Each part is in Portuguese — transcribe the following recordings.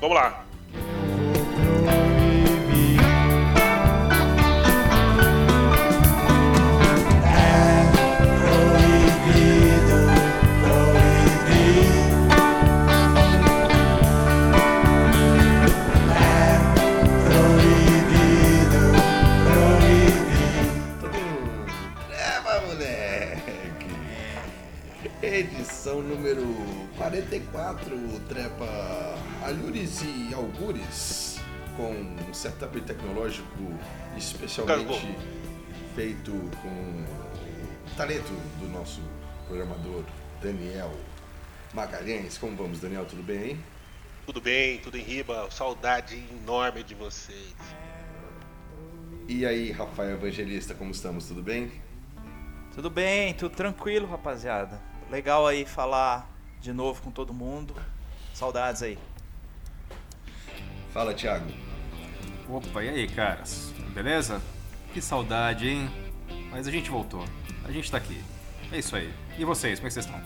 Vamos lá. Edição número 44, trepa Alhures e Algures, com um setup tecnológico especialmente feito com o talento do nosso programador Daniel Magalhães. Como vamos, Daniel? Tudo bem aí? Tudo bem, tudo em riba. Saudade enorme de vocês. E aí, Rafael Evangelista, como estamos? Tudo bem? Tudo bem, tudo tranquilo, rapaziada. Legal aí falar de novo com todo mundo. Saudades aí. Fala, Thiago. Opa, e aí, caras? Beleza? Que saudade, hein? Mas a gente voltou. A gente tá aqui. É isso aí. E vocês, como é que vocês estão?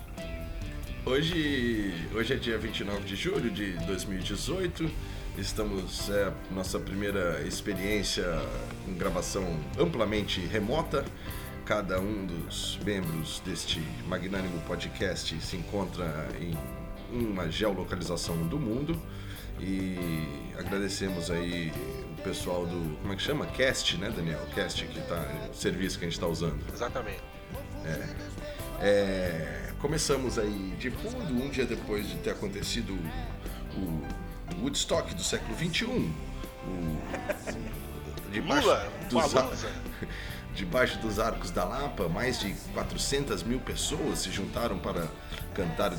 Hoje, hoje é dia 29 de julho de 2018. Estamos é nossa primeira experiência com gravação amplamente remota. Cada um dos membros deste magnânimo podcast se encontra em uma geolocalização do mundo e agradecemos aí o pessoal do como é que chama? Cast, né, Daniel? Cast que tá serviço que a gente está usando. Exatamente. É, começamos aí de fundo, um dia depois de ter acontecido o Woodstock do século XXI. O, debaixo, Lula, dos, ar- debaixo dos arcos da Lapa, mais de 400 mil pessoas se juntaram para cantar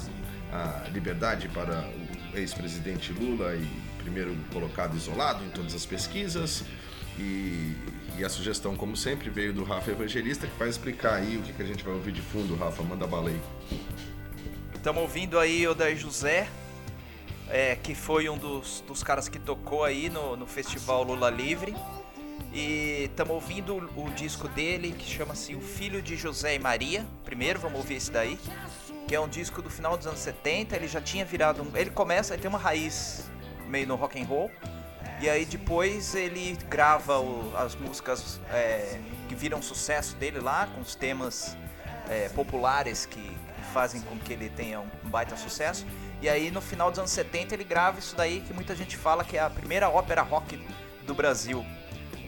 a liberdade para o ex-presidente Lula e primeiro colocado isolado em todas as pesquisas. E, e a sugestão, como sempre, veio do Rafa Evangelista, que vai explicar aí o que, que a gente vai ouvir de fundo. Rafa, manda bala aí. Estamos ouvindo aí o Daí José, é, que foi um dos, dos caras que tocou aí no, no Festival Lula Livre. E estamos ouvindo o, o disco dele, que chama-se O Filho de José e Maria. Primeiro, vamos ouvir esse daí. Que é um disco do final dos anos 70. Ele já tinha virado um. Ele começa, ele tem uma raiz meio no rock and roll. E aí depois ele grava o- as músicas é, que viram sucesso dele lá, com os temas é, populares que fazem com que ele tenha um baita sucesso. E aí no final dos anos 70 ele grava isso daí que muita gente fala que é a primeira ópera rock do Brasil.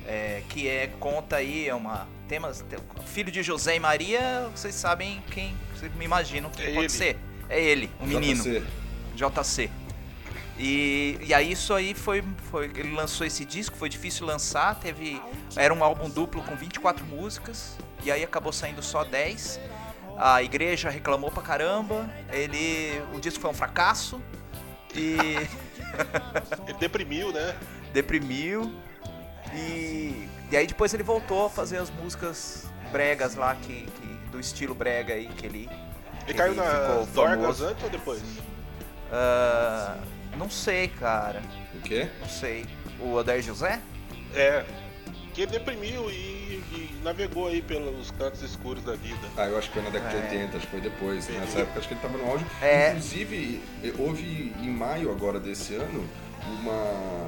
É, que é conta aí é uma temas filho de José e Maria vocês sabem quem vocês me imaginam que É pode ele. ser é ele o menino JC. E, e aí isso aí foi, foi. Ele lançou esse disco, foi difícil lançar, teve. Era um álbum duplo com 24 músicas, e aí acabou saindo só 10. A igreja reclamou pra caramba, ele. O disco foi um fracasso e Ele deprimiu, né? deprimiu. E, e aí depois ele voltou a fazer as músicas bregas lá, que, que- do estilo brega aí, que ele. Ele caiu ficou nas dorgas antes ou depois? Ah, não sei, cara. O quê? Não sei. O Odair José? É. Que ele deprimiu e, e navegou aí pelos cantos escuros da vida. Ah, eu acho que foi na década É. de 80, acho que foi depois. Entendi. Nessa época acho que ele estava no auge. É. Inclusive, eh, houve em maio agora desse ano uma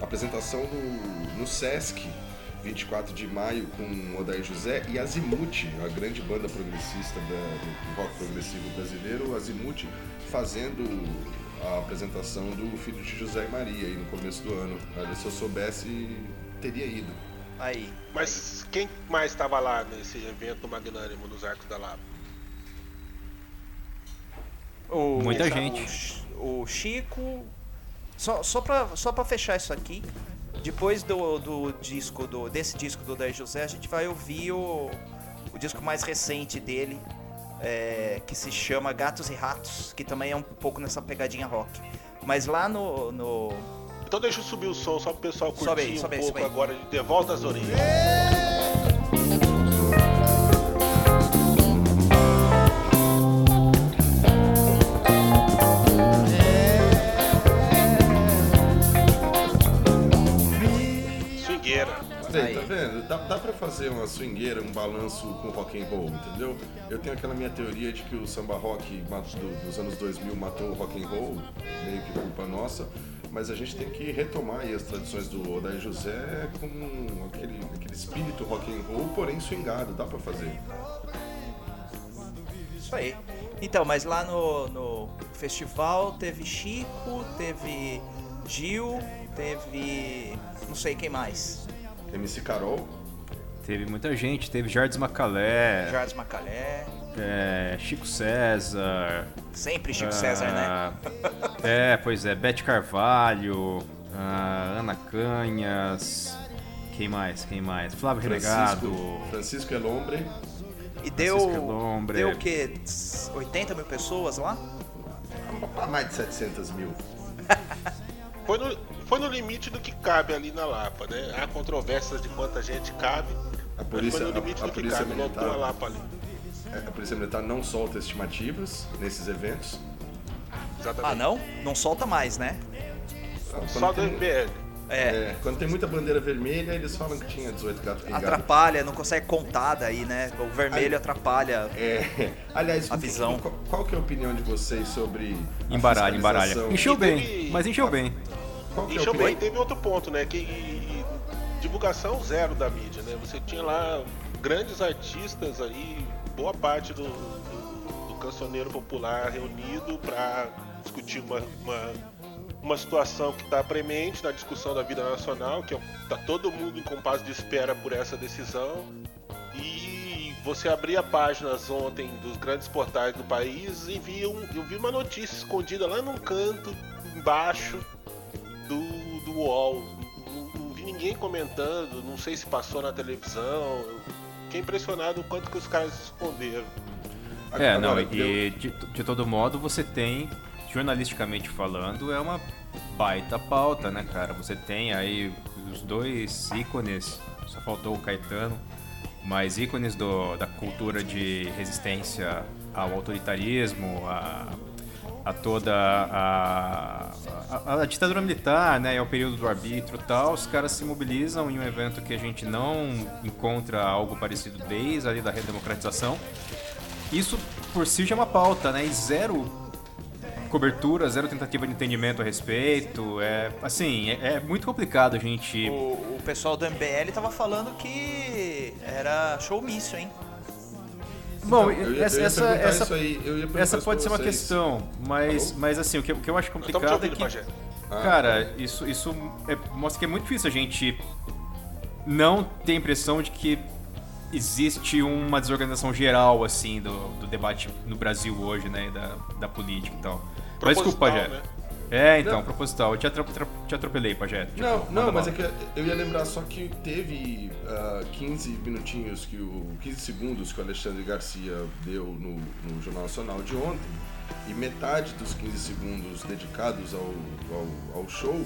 apresentação no, no Sesc, 24 de maio, com o Odair José e Azimuth, a grande banda progressista da- do, do rock progressivo brasileiro, o Azimuth, fazendo a apresentação do Filho de José e Maria aí no começo do ano. Olha, se eu soubesse, teria ido. Aí. Mas quem mais estava lá nesse evento magnânimo nos Arcos da Lapa? O, Muita o- gente. O, Chico. Só, só, pra, só pra fechar isso aqui, depois do, do disco, do, desse disco do Odair José, a gente vai ouvir o, o disco mais recente dele, é, que se chama Gatos e Ratos, que também é um pouco nessa pegadinha rock. Mas lá no- no, Então deixa eu subir o som só pro pessoal curtir Sobe aí, um sobe aí, pouco sobe aí. agora de Volta às Origens. Swingueira. Bem, Aí. tá vendo? Dá, dá pra fazer uma swingueira, um balanço com rock and roll, entendeu? Eu tenho aquela minha teoria de que o samba rock do- dos anos 2000 matou o rock and roll, meio que culpa nossa. mas a gente tem que retomar as tradições do Odair José com aquele, aquele espírito rock and roll, porém swingado, dá pra fazer. Isso aí. Então, mas lá no, no festival teve Chico, teve Gil, teve. não sei quem mais. MC Carol, Teve muita gente, teve Jardim Macalé, Jardim Macalé. é, Chico César. Sempre Chico ah, César, né? É, pois é, Beth Carvalho, ah, Ana Canhas. Quem mais? Quem mais? Flávio. Francisco, Francisco Elombre, E deu. Elombre. Deu o quê? 80 mil pessoas lá? mais de 700 mil. Foi no, foi no limite do que cabe ali na Lapa, né? Há controvérsias de quanta gente cabe. A mas polícia, foi no a, limite a do que polícia cabe, lotou a militar, Lapa ali. é, a polícia militar não solta estimativas nesses eventos. Exatamente. Ah, não? Não solta mais, né? Quando Só do tem- MBL. É. É, quando tem muita bandeira vermelha, eles falam que tinha 18 gatos pingados. Atrapalha, não consegue contar daí, né? O vermelho Aí- atrapalha. É, aliás, A visão. Qual, qual que é a opinião de vocês sobre a Embaralha, embaralha. Encheu bem, mas encheu bem. Que é bem, teve outro ponto, né? Que e- e divulgação zero da mídia, né? Você tinha lá grandes artistas aí, boa parte do, do, do cancioneiro popular reunido para discutir uma, uma, uma situação que está premente na discussão da vida nacional, que está todo mundo em compasso de espera por essa decisão. E você abria páginas ontem dos grandes portais do país e via um, eu vi uma notícia escondida lá num canto embaixo do, do UOL. Não, não vi ninguém comentando, não sei se passou na televisão. Fiquei impressionado o quanto que os caras esconderam. É, não, Agora, e de, de todo modo você tem, jornalisticamente falando, é uma baita pauta, né, cara? Você tem aí os dois ícones, só faltou o Caetano, mas ícones do, da cultura de resistência ao autoritarismo, a, a toda a, a, a ditadura militar, né, ao período do arbítrio e tal, os caras se mobilizam em um evento que a gente não encontra algo parecido desde ali da redemocratização. Isso por si já é uma pauta, né? E zero cobertura, zero tentativa de entendimento a respeito. É assim, é, é muito complicado a gente. O, o pessoal do MBL tava falando que era showmício, hein? Bom, Então, eu ia- essa, eu essa, essa, eu pode ser uma vocês. questão, mas, Alô? mas assim, o que, o que eu acho complicado é ouvindo, que. Ah, Cara, isso, isso é- mostra que é muito difícil a gente não ter a impressão de que existe uma desorganização geral, assim, do, do debate no Brasil hoje, né? Da, da política e tal. Mas desculpa, Pajé. né? É, então, Não. proposital. Eu te, tra- te atropelei, Pajé. Tipo, Não, manda não, mas é que eu ia lembrar só que teve ah, 15 minutinhos que o 15 segundos que o Alexandre Garcia deu no, no Jornal Nacional de ontem e metade dos 15 segundos dedicados ao, ao, ao show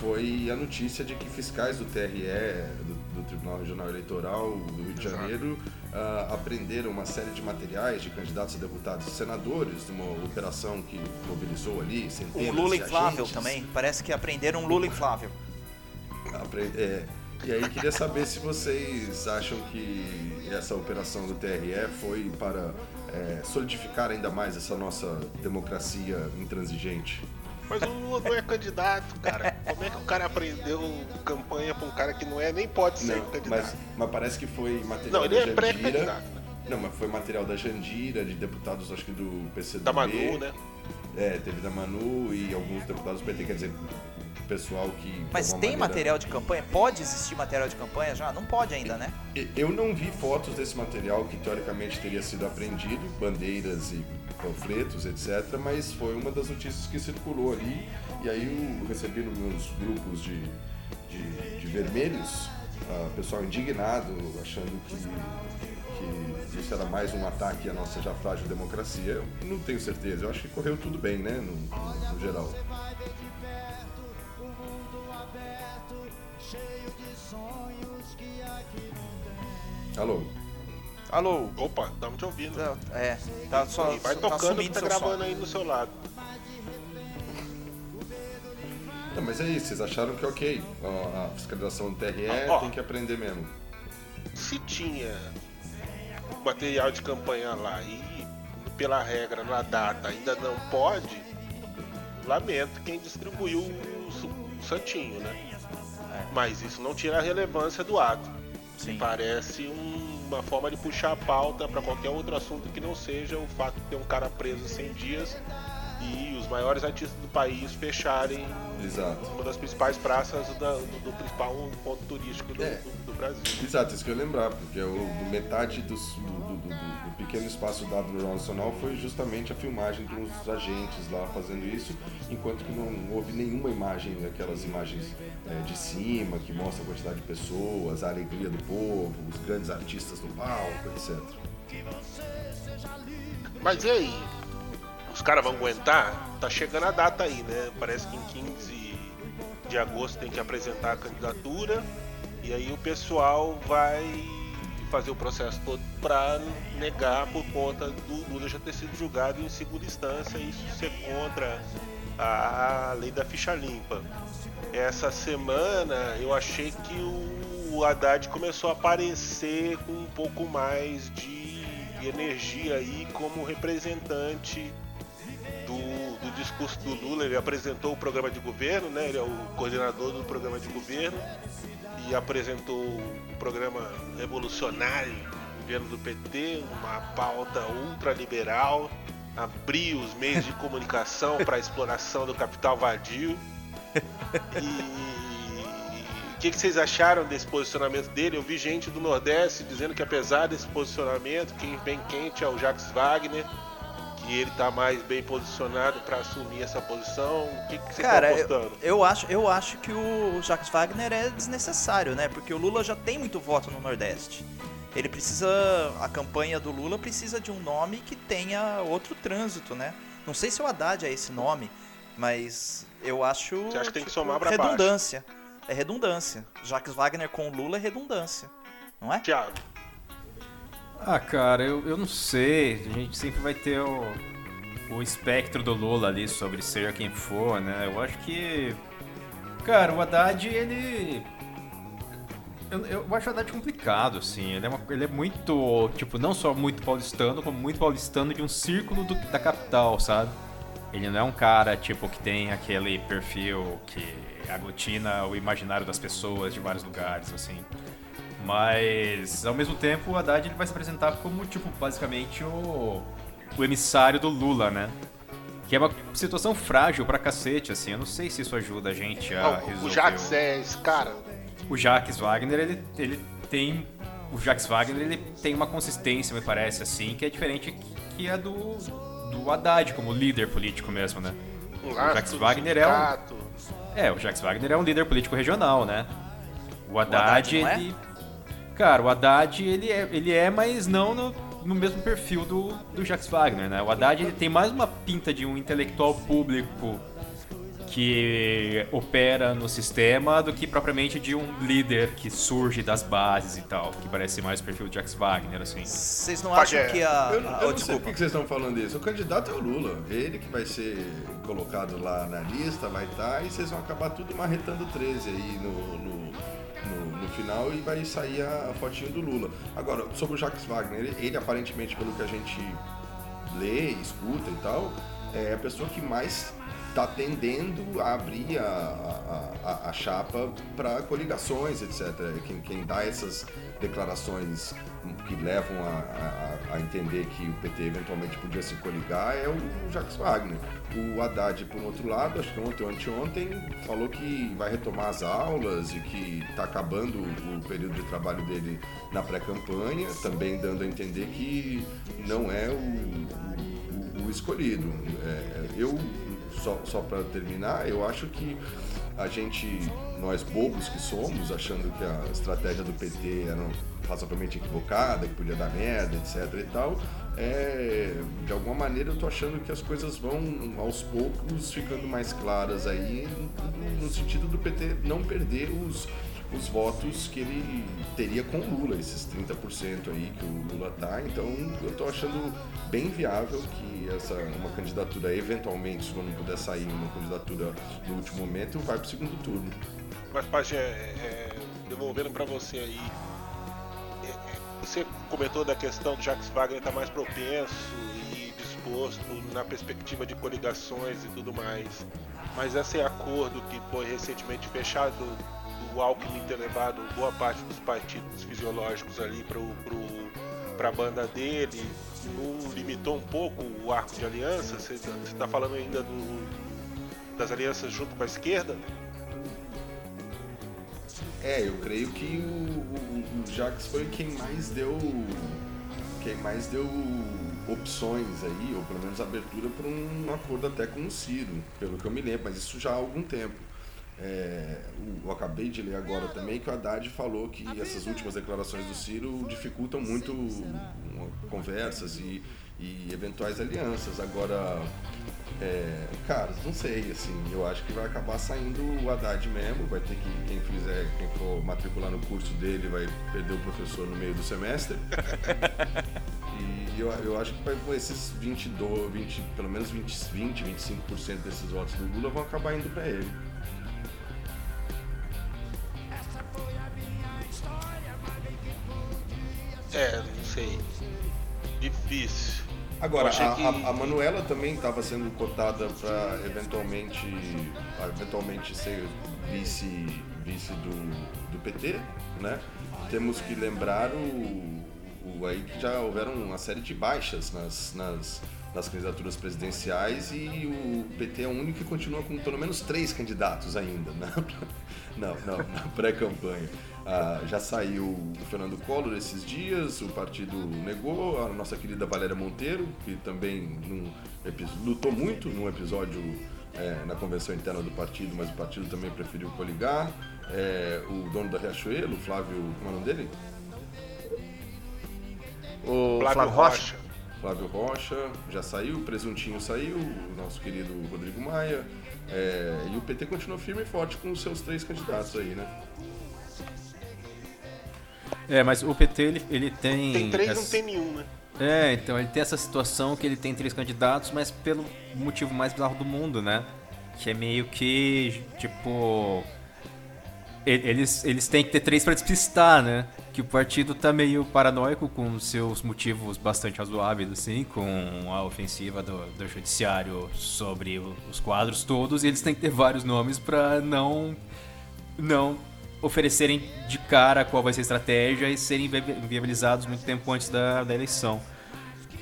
foi a notícia de que fiscais do TRE, do, do Tribunal Regional Eleitoral do Rio de Exato. Janeiro, ah, apreenderam uma série de materiais de candidatos a deputados e senadores de uma operação que mobilizou ali centenas Um Lula inflável também. Parece que aprenderam um Lula inflável. Apre- é, e aí queria saber se vocês acham que essa operação do TRE foi para é, solidificar ainda mais essa nossa democracia intransigente. Mas o Lula não é candidato, cara. Como é que o cara aprendeu campanha pra um cara que não é, nem pode ser Não, candidato? mas, mas parece que foi material Não, ele da é Jandira. pré-candidato. né? Não, mas foi material da Jandira, de deputados, acho que do PCdoB. Da Manu, né? É, teve da Manu e alguns deputados do PT, quer dizer, pessoal que. Mas tem maneira- material de campanha? Pode existir material de campanha já? Não pode ainda, né? Eu não vi fotos desse material que teoricamente teria sido apreendido, bandeiras e panfletos, etc. Mas foi uma das notícias que circulou ali. E aí eu recebi nos meus grupos de, de, de vermelhos, ah, pessoal indignado, achando que, que isso era mais um ataque à nossa já frágil democracia. Eu não tenho certeza. Eu acho que correu tudo bem, né, no, no- no geral. Alô? Alô? Opa, estamos te ouvindo. Tá- É, tá só. Vai tá tocando que tá seu gravando som. aí no seu lado. Não, mas é isso, vocês acharam que ok, a, fiscalização do TRE Ah, tem que aprender mesmo. Se tinha material de campanha lá e pela regra na data ainda não pode, lamento quem distribuiu os, santinho, né? Mas isso não tira a relevância do ato. Sim. Parece um- uma forma de puxar a pauta para qualquer outro assunto que não seja o fato de ter um cara preso 100 dias e os maiores artistas do país fecharem Exato. uma das principais praças da- do, do principal ponto turístico do, É. do Brasil. Exato, isso que eu ia lembrar, porque o, metade dos- do, do- do- do pequeno espaço dado no Jornal Nacional foi justamente a filmagem dos agentes lá fazendo isso, enquanto que não houve nenhuma imagem daquelas imagens é, de cima, que mostra a quantidade de pessoas, a alegria do povo, os grandes artistas no palco, etc. Mas e aí? Os caras vão aguentar? Tá chegando a data aí, né? Parece que em 15 de agosto tem que apresentar a candidatura e aí o pessoal vai fazer o processo todo para negar por conta do Lula já ter sido julgado em segunda instância e isso ser contra a lei da ficha limpa. Essa semana eu achei que o Haddad começou a aparecer com um pouco mais de energia aí como representante do discurso do Lula. Ele apresentou o programa de governo, né? Ele é o coordenador do programa de governo e apresentou o programa revolucionário do governo do PT, uma pauta ultraliberal, abrir os meios de comunicação para a exploração do capital vadio. E o que, que vocês acharam desse posicionamento dele? Eu vi gente do Nordeste dizendo que apesar desse posicionamento, quem vem quente é o Jacques Wagner, que ele tá mais bem posicionado para assumir essa posição. O que, que vocês Cara, eu, apostando? eu acho, eu acho que o Jacques Wagner é desnecessário, né? Porque o Lula já tem muito voto no Nordeste. Ele precisa. A campanha do Lula precisa de um nome que tenha outro trânsito, né? Não sei se o Haddad é esse nome, mas eu acho. tipo, Você acha que tem que somar pra baixo? redundância. É redundância. Jacques Wagner com o Lula é redundância. Não é? Thiago, Ah, cara, eu, eu não sei. A gente sempre vai ter o, o espectro do Lula ali sobre ser quem for, né? Eu acho que. Cara, o Haddad, ele. Eu, eu acho o Haddad complicado, assim. Ele é, uma- ele é muito, tipo, não só muito paulistano, como muito paulistano de um círculo do- da capital, sabe? Ele não é um cara, tipo, que tem aquele perfil que aglutina o imaginário das pessoas de vários lugares, assim. Mas, ao mesmo tempo, o Haddad ele vai se apresentar como, tipo, basicamente o, o emissário do Lula, né? Que é uma situação frágil pra cacete, assim. Eu não sei se isso ajuda a gente a Não, resolver. o Jacques é esse cara. O Jacques Wagner, ele, ele tem. O Jacques Wagner, ele tem uma consistência, me parece, assim, que é diferente que a do, do Haddad, como líder político mesmo, né? O Jacques do Wagner é um. É, o Jacques Wagner é um líder político regional, né? O Haddad, Haddad não é? Cara, o Haddad, ele é, ele é mas não no, no mesmo perfil do, do Jacques Wagner, né? O Haddad, ele tem mais uma pinta de um intelectual público que opera no sistema do que propriamente de um líder que surge das bases e tal, que parece mais o perfil do Jacques Wagner, assim. Vocês não acham que a. Eu, eu oh, não sei desculpa. por que vocês estão falando isso. O candidato é o Lula. Ele que vai ser colocado lá na lista, vai estar, e vocês vão acabar tudo marretando 13 aí no, no, no- final e vai sair a, a fotinho do Lula. Agora, sobre o Jacques Wagner, ele, ele aparentemente, pelo que a gente lê, escuta e tal, é a pessoa que mais está tendendo a abrir a, a, a- a chapa para coligações, etc. Quem, quem dá essas declarações que levam a, a- entender que o PT eventualmente podia se coligar é o Jacques Wagner. O Haddad, por outro lado, acho que ontem ou anteontem, falou que vai retomar as aulas e que está acabando o período de trabalho dele na pré-campanha, também dando a entender que não é o, o- o escolhido. É, eu, só, só para terminar, eu acho que a gente, nós bobos que somos, achando que a estratégia do PT era razoavelmente equivocada, que podia dar merda, etc e tal, é, de alguma maneira eu tô achando que as coisas vão aos poucos ficando mais claras aí, no, sentido do PT não perder os, os votos que ele teria com o Lula, esses 30% aí que o Lula tá. Então eu tô achando bem viável que essa uma candidatura, eventualmente, quando puder sair uma candidatura no último momento, vai pro segundo turno. Mas, Pajé, é, devolvendo para você aí, é, é, você comentou da questão do Jacques Wagner estar tá mais propenso e disposto na perspectiva de coligações e tudo mais. Mas esse acordo que foi recentemente fechado do Alckmin ter levado boa parte dos partidos fisiológicos ali para a banda dele, não limitou um pouco o arco de aliança? Você está falando ainda do, das alianças junto com a esquerda? É, eu creio que o, o, o Jax foi quem mais deu. quem mais deu opções aí, ou pelo menos abertura para um acordo até com o Ciro, pelo que eu me lembro, mas isso já há algum tempo. É, eu acabei de ler agora também que o Haddad falou que essas últimas declarações do Ciro dificultam muito conversas e, e eventuais alianças. Agora, é, cara, não sei, assim, eu acho que vai acabar saindo o Haddad mesmo, vai ter que, quem fizer, quem for matricular no curso dele vai perder o professor no meio do semestre. e eu, eu acho que vai, esses 22, 20, pelo menos 20, 20 25% desses votos do Lula vão acabar indo para ele. É, não sei. Difícil. Agora, a, que... a, a, Manuela também estava sendo cotada para eventualmente, eventualmente ser vice, vice do, do PT, né? Temos que lembrar o, o, aí que já houveram uma série de baixas nas, nas, nas candidaturas presidenciais e o PT é o único que continua com pelo menos três candidatos ainda né? não, não, na pré-campanha. Ah, já saiu o Fernando Collor esses dias, o partido negou, a nossa querida Valéria Monteiro, que também num, lutou muito num episódio é, na convenção interna do partido, mas o partido também preferiu coligar. É, o dono da Riachuelo, o Flávio. Como é o nome dele? O Flávio, Flávio Rocha. Rocha. Flávio Rocha já saiu, o Presuntinho saiu, o nosso querido Rodrigo Maia. É, e o PT continua firme e forte com os seus três candidatos aí, né? É, mas o PT ele, ele tem. Tem três, essa... não tem nenhum, né? É, então ele tem essa situação que ele tem três candidatos, mas pelo motivo mais bizarro do mundo, né? Que é meio que, tipo. Eles, eles têm que ter três para despistar, né? Que o partido tá meio paranoico com seus motivos bastante razoáveis, assim, com a ofensiva do, do judiciário sobre os quadros todos, e eles têm que ter vários nomes para não não oferecerem de cara qual vai ser a estratégia e serem viabilizados muito tempo antes da, da eleição.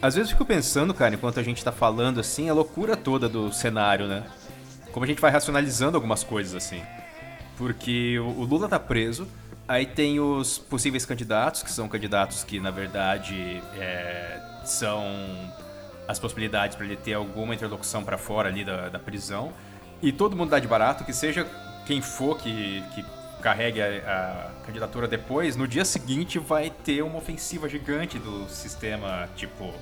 Às vezes eu fico pensando, cara, enquanto a gente tá falando assim, a loucura toda do cenário, né? Como a gente vai racionalizando algumas coisas assim. Porque o, o Lula tá preso, aí tem os possíveis candidatos, que são candidatos que na verdade é, são as possibilidades para ele ter alguma interlocução para fora ali da, da prisão. E todo mundo dá de barato, que seja quem for que, que carregue a, a, candidatura depois, no dia seguinte vai ter uma ofensiva gigante do sistema, tipo,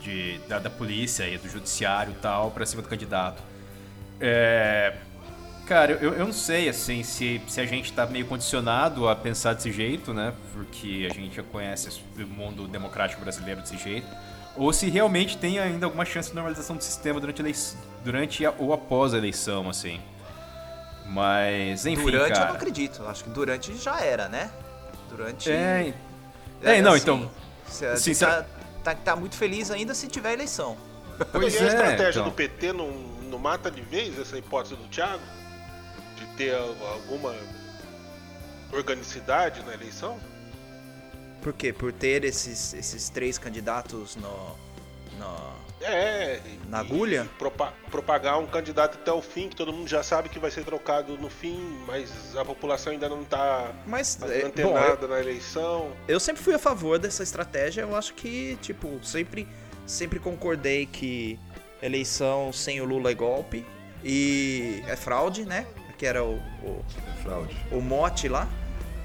de, da, da polícia e do judiciário e tal, pra cima do candidato. É, cara, eu, eu não sei, assim, se, se a gente tá meio condicionado a pensar desse jeito, né? Porque a gente já conhece o mundo democrático brasileiro desse jeito. Ou se realmente tem ainda alguma chance de normalização do sistema durante, a durante a, ou após a eleição, assim. Mas, enfim, Durante cara. eu não acredito. Acho que durante já era, né? Durante... É, é, é não, assim, então... Você tá, tá, tá, muito feliz ainda se tiver eleição. Pois e a é, estratégia então. do PT não, não mata de vez essa hipótese do Thiago? De ter alguma organicidade na eleição? Por quê? Por ter esses, esses três candidatos no, no, é, na agulha? propagar um candidato até o fim, que todo mundo já sabe que vai ser trocado no fim, mas a população ainda não está mas, é, antenada na eleição. Eu sempre fui a favor dessa estratégia, eu acho que, tipo, sempre, sempre concordei que eleição sem o Lula é golpe e é fraude, né? Que era o, o, fraude. o mote lá.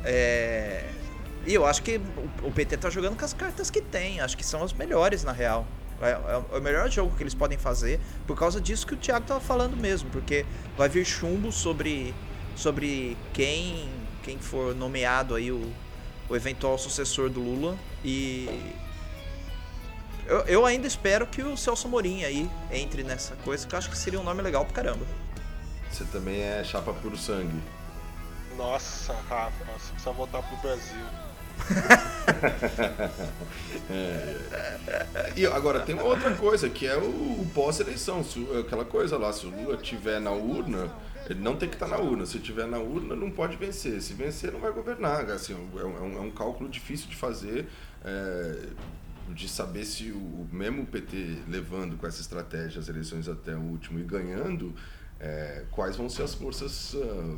É... E eu acho que o PT tá jogando com as cartas que tem, acho que são as melhores na real. É, é, o melhor jogo que eles podem fazer por causa disso que o Thiago tava falando mesmo, porque vai vir chumbo sobre, sobre quem, quem for nomeado aí o, o eventual sucessor do Lula e eu, eu ainda espero que o Celso Morim aí entre nessa coisa, que eu acho que seria um nome legal pra caramba. Você também é chapa puro sangue. Nossa, Rafa, você precisa voltar pro Brasil. é. E agora tem uma outra coisa, que é o, o pós-eleição. Aquela coisa lá, se o Lula estiver na urna, ele não tem que estar na urna. Se estiver na urna, não pode vencer. Se vencer, não vai governar. Assim, é, um, é um cálculo difícil de fazer. É, de saber se o mesmo PT levando com essa estratégia as eleições até o último e ganhando, é, quais vão ser as forças uh,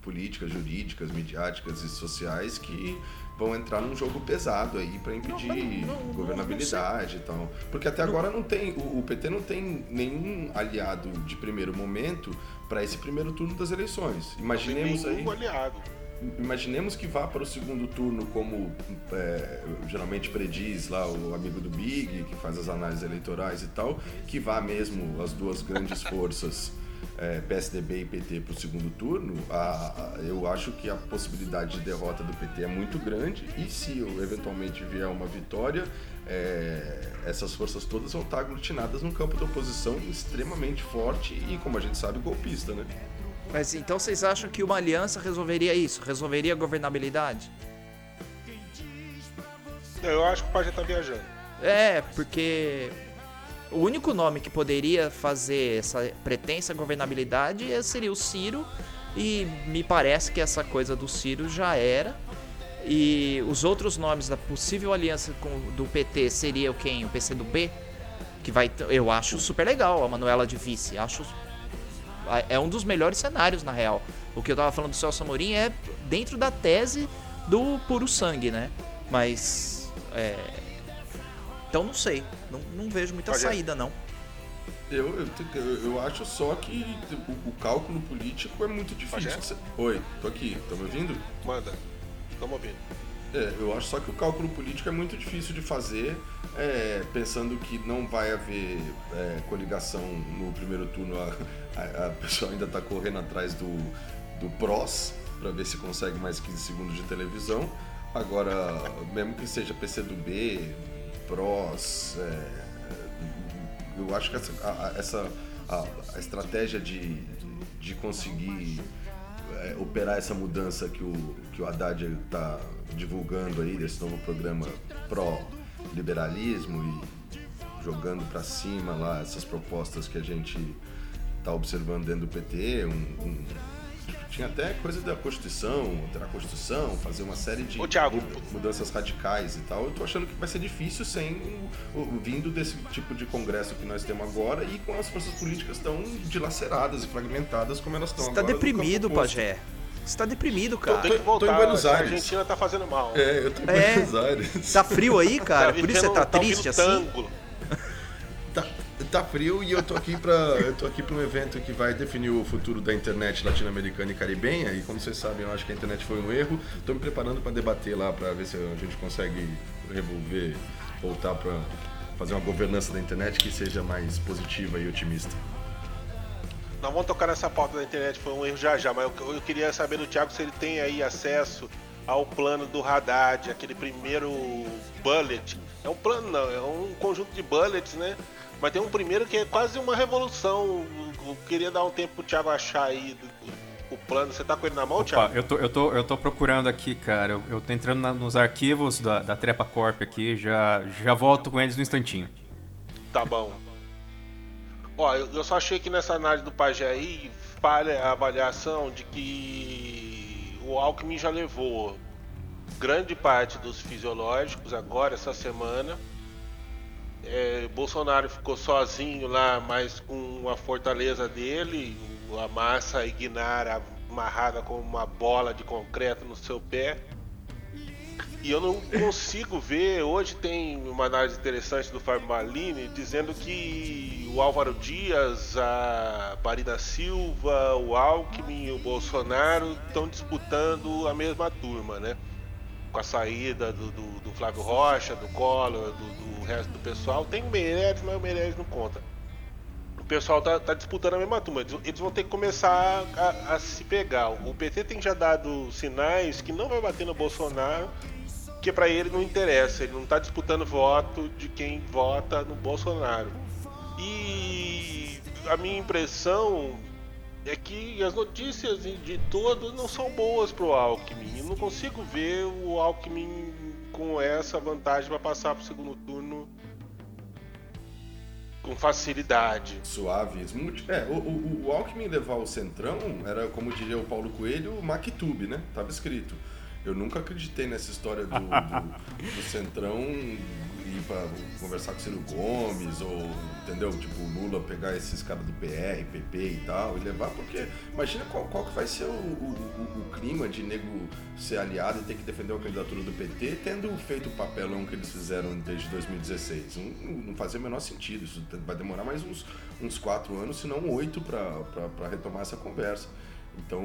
políticas, jurídicas, midiáticas e sociais que vão entrar num jogo pesado aí para impedir não, não, governabilidade não, e tal. Porque até agora não tem, o, o, PT não tem nenhum aliado de primeiro momento para esse primeiro turno das eleições. Imaginemos aí. aliado. Imaginemos que vá para o segundo turno, como é, geralmente prediz lá o amigo do Big, que faz as análises eleitorais e tal, que vá mesmo as duas grandes forças é, PSDB e PT para o segundo turno, a, a, eu acho que a possibilidade de derrota do PT é muito grande e se eventualmente vier uma vitória, é, essas forças todas vão estar aglutinadas num campo de oposição extremamente forte e, como a gente sabe, golpista, né? Mas então vocês acham que uma aliança resolveria isso? Resolveria a governabilidade? Eu acho que o Pajé tá viajando. É, porque o único nome que poderia fazer essa pretensa governabilidade seria o Ciro. E me parece que essa coisa do Ciro já era. E os outros nomes da possível aliança com, do PT seria o quem? O PCdoB? Que vai. Eu acho super legal a Manuela de vice. Acho. É um dos melhores cenários, na real. O que eu tava falando do Celso Amorim é dentro da tese do puro sangue, né? Mas. É, então não sei. Não, não vejo muita Pode saída, não. Eu, eu, eu, acho só que o, o, cálculo político é muito difícil. Você... Oi, tô aqui, tá me ouvindo? Manda, estamos ouvindo. É, eu acho só que o cálculo político é muito difícil de fazer, é, pensando que não vai haver é, coligação no primeiro turno. A, a, a pessoa ainda está correndo atrás do, do PROS para ver se consegue mais 15 segundos de televisão. Agora, mesmo que seja PCdoB, prós. É, eu acho que essa, a, essa a, a estratégia de, de conseguir é, operar essa mudança que o, que o Haddad está divulgando aí, desse novo programa pró-liberalismo e jogando para cima lá essas propostas que a gente está observando dentro do PT, um, um tinha até coisa da Constituição, alterar a Constituição, fazer uma série de Ô, Thiago, mudanças radicais e tal. Eu tô achando que vai ser difícil sem vindo desse tipo de congresso que nós temos agora e com as forças políticas tão dilaceradas e fragmentadas como elas estão Você tá agora. Você tá deprimido, Pajé. Você tá deprimido, cara. Tô, tô, tô em Buenos Aires. A Argentina tá fazendo mal. É, eu tô em é. Buenos Aires. Tá frio aí, cara? Tá Por isso você tá, tá triste assim? Tá frio e eu tô aqui para eu tô aqui para um evento que vai definir o futuro da internet latino-americana e caribenha e como vocês sabem, eu acho que a internet foi um erro. Estou me preparando para debater lá para ver se a gente consegue revolver, voltar para fazer uma governança da internet que seja mais positiva e otimista. Nós vamos tocar nessa pauta da internet, foi um erro já já, mas eu, eu queria saber do Thiago se ele tem aí acesso ao plano do Haddad, aquele primeiro bullet. É um plano não, é um conjunto de bullets, né? Mas tem um primeiro que é quase uma revolução. Eu queria dar um tempo pro Thiago achar aí o plano. Você tá com ele na mão, Opa, Thiago? Eu tô, eu, tô, eu tô procurando aqui, cara. Eu, eu tô entrando na, nos arquivos da, da Trepa Corp aqui, já, já volto com eles no instantinho. Tá bom. Ó, eu, eu só achei que nessa análise do Pajé aí falha a avaliação de que o Alckmin já levou grande parte dos fisiológicos agora, essa semana é, Bolsonaro ficou sozinho lá, mas com a fortaleza dele, a massa Ignara amarrada com uma bola de concreto no seu pé. E eu não consigo ver. Hoje tem uma análise interessante do Fábio Malini dizendo que o Álvaro Dias, a Marina Silva, o Alckmin e o Bolsonaro estão disputando a mesma turma, né? Com a saída do, do, do Flávio Rocha, do Collor, do, do resto do pessoal. Tem o Meirelles, mas o Meirelles não conta. O pessoal tá, tá disputando a mesma turma. Eles vão ter que começar a, a, se pegar. O PT tem já dado sinais que não vai bater no Bolsonaro, que para ele não interessa. Ele não tá disputando voto de quem vota no Bolsonaro. E a minha impressão é que as notícias de todos não são boas pro Alckmin. Eu não consigo ver o Alckmin com essa vantagem para passar pro segundo turno com facilidade. Suave. É, o, o, o Alckmin levar o Centrão era, como diria o Paulo Coelho, o Mactube, né? Tava escrito. Eu nunca acreditei nessa história do, do, do Centrão ir pra conversar com Ciro Gomes, ou, entendeu? Tipo, Lula pegar esses caras do PR, PP e tal, e levar, porque imagina qual, qual que vai ser o, o, o, clima de nego ser aliado e ter que defender a candidatura do PT, tendo feito o papelão que eles fizeram desde 2016. Não, não fazia o menor sentido, isso vai demorar mais uns, uns quatro anos, se não oito, para retomar essa conversa. Então,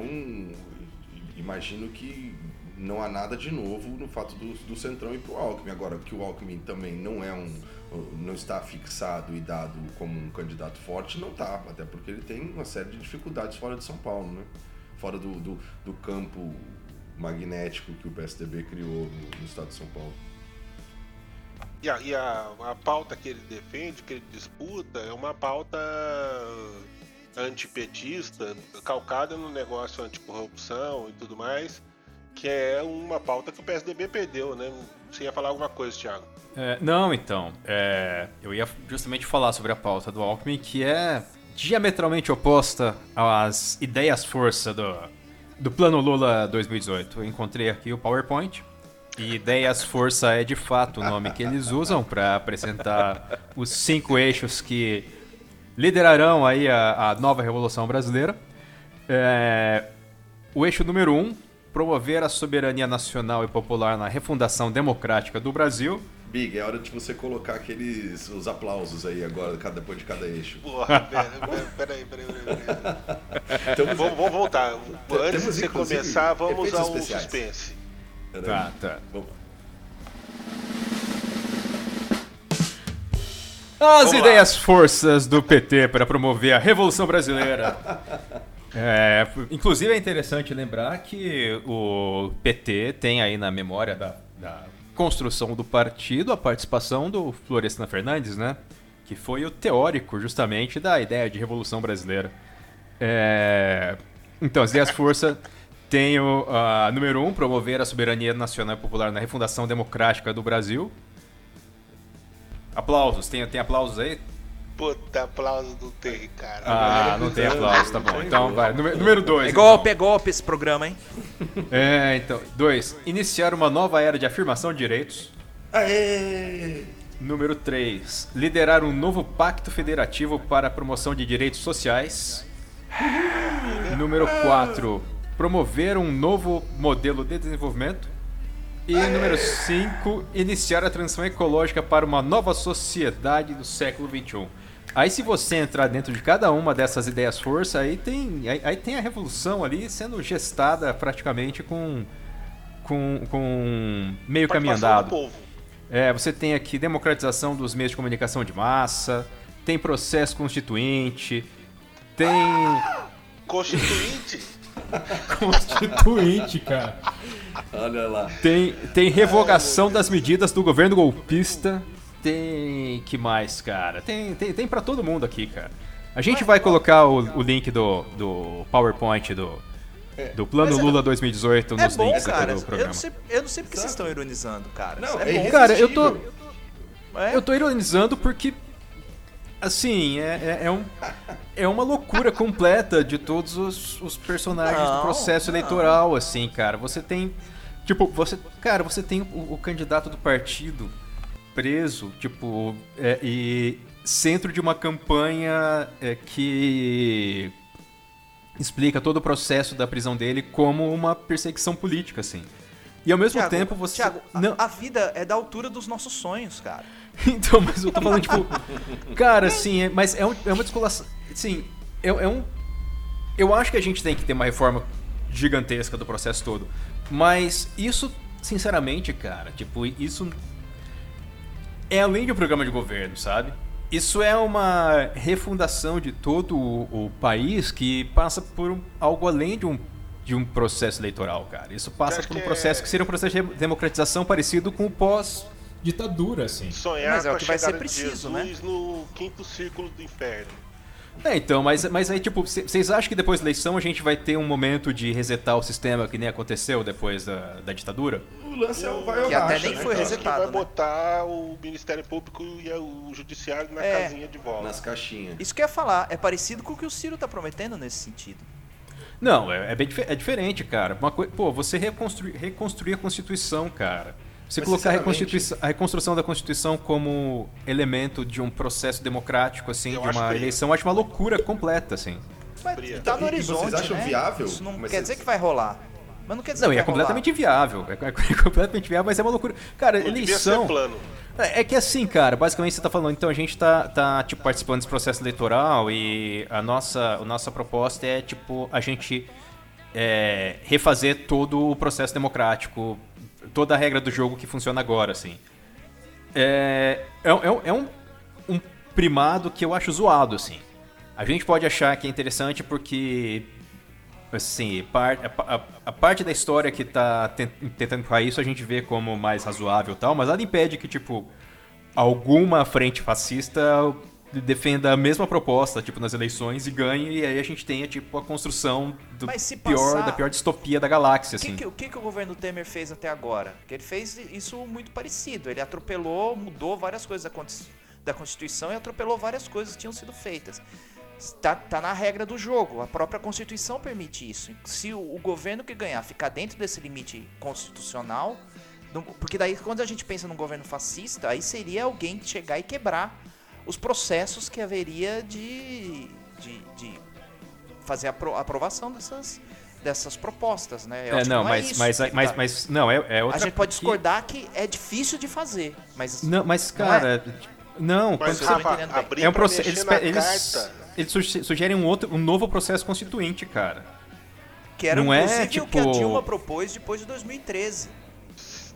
imagino que não há nada de novo no fato do, do Centrão ir para o Alckmin. Agora, que o Alckmin também não é um. não está fixado e dado como um candidato forte, não está, até porque ele tem uma série de dificuldades fora de São Paulo, né? Fora do, do, do campo magnético que o PSDB criou no, no estado de São Paulo. E, a, e a, a pauta que ele defende, que ele disputa, é uma pauta antipetista, calcada no negócio anticorrupção e tudo mais que é uma pauta que o PSDB perdeu, né? Você ia falar alguma coisa, Thiago? É, não, então. É, eu ia justamente falar sobre a pauta do Alckmin, que é diametralmente oposta às ideias-força do, do Plano Lula 2018. Eu encontrei aqui o PowerPoint. E Ideias Força é de fato o nome que eles usam para apresentar os cinco eixos que liderarão aí a, a nova Revolução Brasileira. É, o eixo número um promover a soberania nacional e popular na refundação democrática do Brasil. Big, é hora de você colocar aqueles os aplausos aí agora, depois de cada eixo. Porra, peraí, peraí, peraí. Então, vamos, vamos voltar. Antes de você começar, vamos ao especiais. suspense. Tá, tá. Vamos. As vamos ideias lá. forças do PT para promover a Revolução Brasileira. É, inclusive é interessante lembrar que o PT tem aí na memória da, da construção do partido a participação do Florestan Fernandes, né? Que foi o teórico justamente da ideia de Revolução Brasileira. É, então, as ideias força tem o número um, promover a soberania nacional e popular na refundação democrática do Brasil. Aplausos, tem, tem aplausos aí? Puta, aplauso não tem, cara. Ah, não tem aplauso, tá bom. Então vai. Número 2. É golpe, então. é golpe esse programa, hein? É, então. 2. Iniciar uma nova era de afirmação de direitos. Aê! Número 3. Liderar um novo pacto federativo para a promoção de direitos sociais. Número 4. Promover um novo modelo de desenvolvimento. E número 5, iniciar a transição ecológica para uma nova sociedade do século XXI. Aí se você entrar dentro de cada uma dessas ideias força, aí tem, aí, aí tem a revolução ali sendo gestada praticamente com, com, com meio caminho andado. É, você tem aqui democratização dos meios de comunicação de massa, tem processo constituinte, tem... Ah, constituinte? constituinte, cara. Olha lá. Tem, tem revogação das medidas do governo golpista tem. que mais, cara? Tem, tem, tem para todo mundo aqui, cara. A gente vai colocar o, o link do, do PowerPoint do, do Plano é, Lula 2018 é nos bom, links cara. do programa. Eu não sei, eu não sei porque vocês estão ironizando, cara. Não, é, é cara, eu tô. É? Eu tô ironizando porque. Assim, é, é, é, um, é uma loucura completa de todos os, os personagens não, do processo não. eleitoral, assim, cara. Você tem. Tipo, você. Cara, você tem o, o candidato do partido preso, tipo, é, e centro de uma campanha é, que explica todo o processo da prisão dele como uma perseguição política, assim. E ao mesmo Thiago, tempo você. Thiago, não... a, a, vida é da altura dos nossos sonhos, cara. então, mas eu tô falando, tipo. cara, assim, é, mas é, um, é uma descolação. Sim, é, é um. Eu acho que a gente tem que ter uma reforma gigantesca do processo todo. Mas isso, sinceramente, cara, tipo, isso é além de um programa de governo, sabe? Isso é uma refundação de todo o, o país que passa por um, algo além de um, de um processo eleitoral, cara. Isso passa por um processo que seria um processo de democratização parecido com o pós ditadura, assim. Sonhar Mas é o que vai ser preciso, né? no quinto círculo do inferno. É, então, mas, mas aí, tipo, vocês acham que depois da eleição a gente vai ter um momento de resetar o sistema que nem aconteceu depois da, da ditadura? O lance é o vai ou Que até nem né, foi resetado. vai né? botar o Ministério Público e o Judiciário na É. casinha de volta. Nas caixinhas. Isso que eu ia falar, é parecido com o que o Ciro tá prometendo nesse sentido. Não, é, é bem é diferente, cara. Uma coi- pô, você reconstruir, reconstruir a Constituição, cara. Você Mas, colocar a, a reconstrução da Constituição como elemento de um processo democrático, assim, Eu de uma eleição, eu acho uma loucura completa, assim. Mas Fria. tá no e horizonte, vocês acham né? viável? Isso não Mas quer vocês- dizer que vai rolar. Mas não quer dizer Não, que e é completamente inviável. É, é completamente viável, mas é uma loucura. Cara, Não eleição. ser plano. É é que assim, cara, basicamente você tá falando, então a gente tá, tá tipo, participando desse processo eleitoral e a nossa, a nossa proposta é, tipo, a gente é, refazer todo o processo democrático, toda a regra do jogo que funciona agora, assim. É, é, é- é um, um primado que eu acho zoado, assim. A gente pode achar que é interessante porque assim, a, a- a parte da história que tá ten- tentando empurrar isso a gente vê como mais razoável e tal, mas nada impede que, tipo, alguma frente fascista defenda a mesma proposta, tipo, nas eleições e ganhe, e aí a gente tenha, tipo, a construção do Mas se pior, passar- da pior distopia da galáxia, O que, assim. que- o que, que o governo Temer fez até agora? Que ele fez isso muito parecido. Ele atropelou, mudou várias coisas da Consti- da Constituição e atropelou várias coisas que tinham sido feitas. Tá, tá na regra do jogo. A própria Constituição permite isso. Se o, o governo que ganhar ficar dentro desse limite constitucional, porque daí quando a gente pensa num governo fascista, aí seria alguém chegar e quebrar os processos que haveria de, de, de fazer a apro- aprovação dessas, dessas propostas, né? Eu É, acho que não, é mas, isso mas, mas, tá. mas, não, é, é outra A gente pode que- discordar que é difícil de fazer, mas Não, mas, Não é? cara, não, Mas, quando você tá Rafa, é um processo. Eles, eles, eles suge- sugerem um, outro, um novo processo constituinte, cara. que era não é, inclusive o que a tipo- Dilma propôs depois de 2013.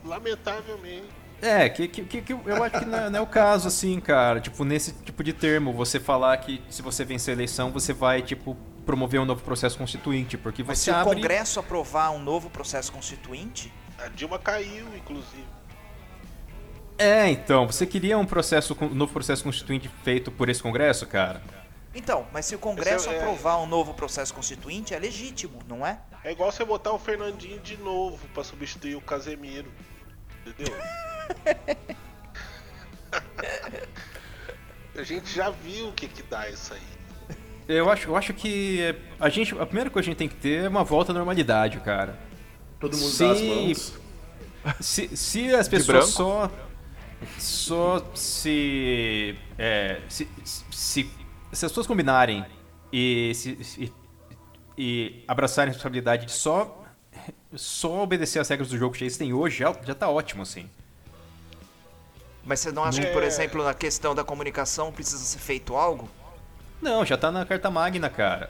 lamentavelmente. É, que, que, que- que eu acho que não, não é o caso, assim, cara. Tipo, nesse tipo de termo, você falar que se você vencer a eleição, você vai, tipo, promover um novo processo constituinte, porque Mas você se o abre... Congresso aprovar um novo processo constituinte, A Dilma caiu, inclusive. É, então, você queria um processo, um novo processo constituinte feito por esse Congresso, cara? então, mas se o Congresso Esse é- aprovar um novo processo constituinte, é legítimo, não é? É igual você botar o Fernandinho de novo pra substituir o Casemiro. Entendeu? a gente já viu o que que dá isso aí. Eu acho, eu acho que a gente, a primeira coisa que a gente tem que ter é uma volta à normalidade, cara. Todo mundo Se- dá as mãos. Se, se as pessoas só só se, é, se, se se as pessoas combinarem e se, se- e abraçarem a responsabilidade de só só obedecer as regras do jogo que já existem hoje já, já tá ótimo assim. Mas você não acha que, por É. exemplo, na questão da comunicação precisa ser feito algo? Não, já tá na carta magna, cara.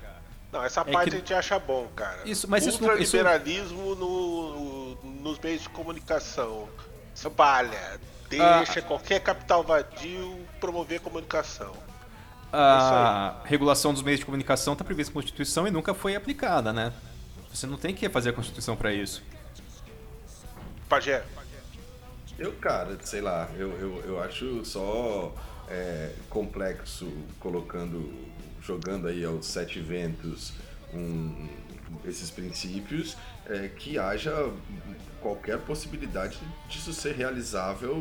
Não, essa É parte que- a gente acha bom, cara. Isso- mas isso não- isso- Ultraliberalismo no, nos meios de comunicação. Espalha. Deixa Ah. qualquer capital vadio promover comunicação. A regulação dos meios de comunicação tá prevista na Constituição e nunca foi aplicada, né? Você não tem que fazer a Constituição pra isso. Pajé, Eu, cara, sei lá, eu, eu, eu acho só é, complexo colocando, jogando aí aos sete ventos um- esses princípios, é, que haja qualquer possibilidade disso ser realizável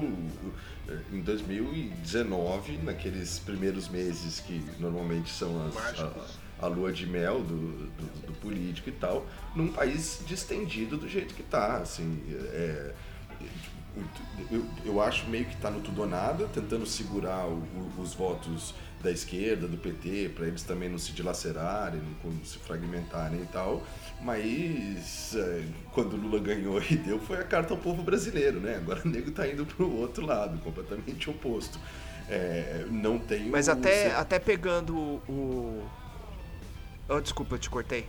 em 2019, naqueles primeiros meses que normalmente são as, a, a lua de mel do, do, do político e tal, num país distendido do jeito que tá, assim, é, eu, eu acho meio que tá no tudo ou nada, tentando segurar o- os votos da esquerda, do PT, para eles também não se dilacerarem, não se fragmentarem e tal. Mas é, quando o Lula ganhou e deu, foi a carta ao povo brasileiro, né? Agora o nego tá indo pro outro lado, completamente oposto. É, não tem Mas o- até, até pegando o. Oh, desculpa, eu te cortei.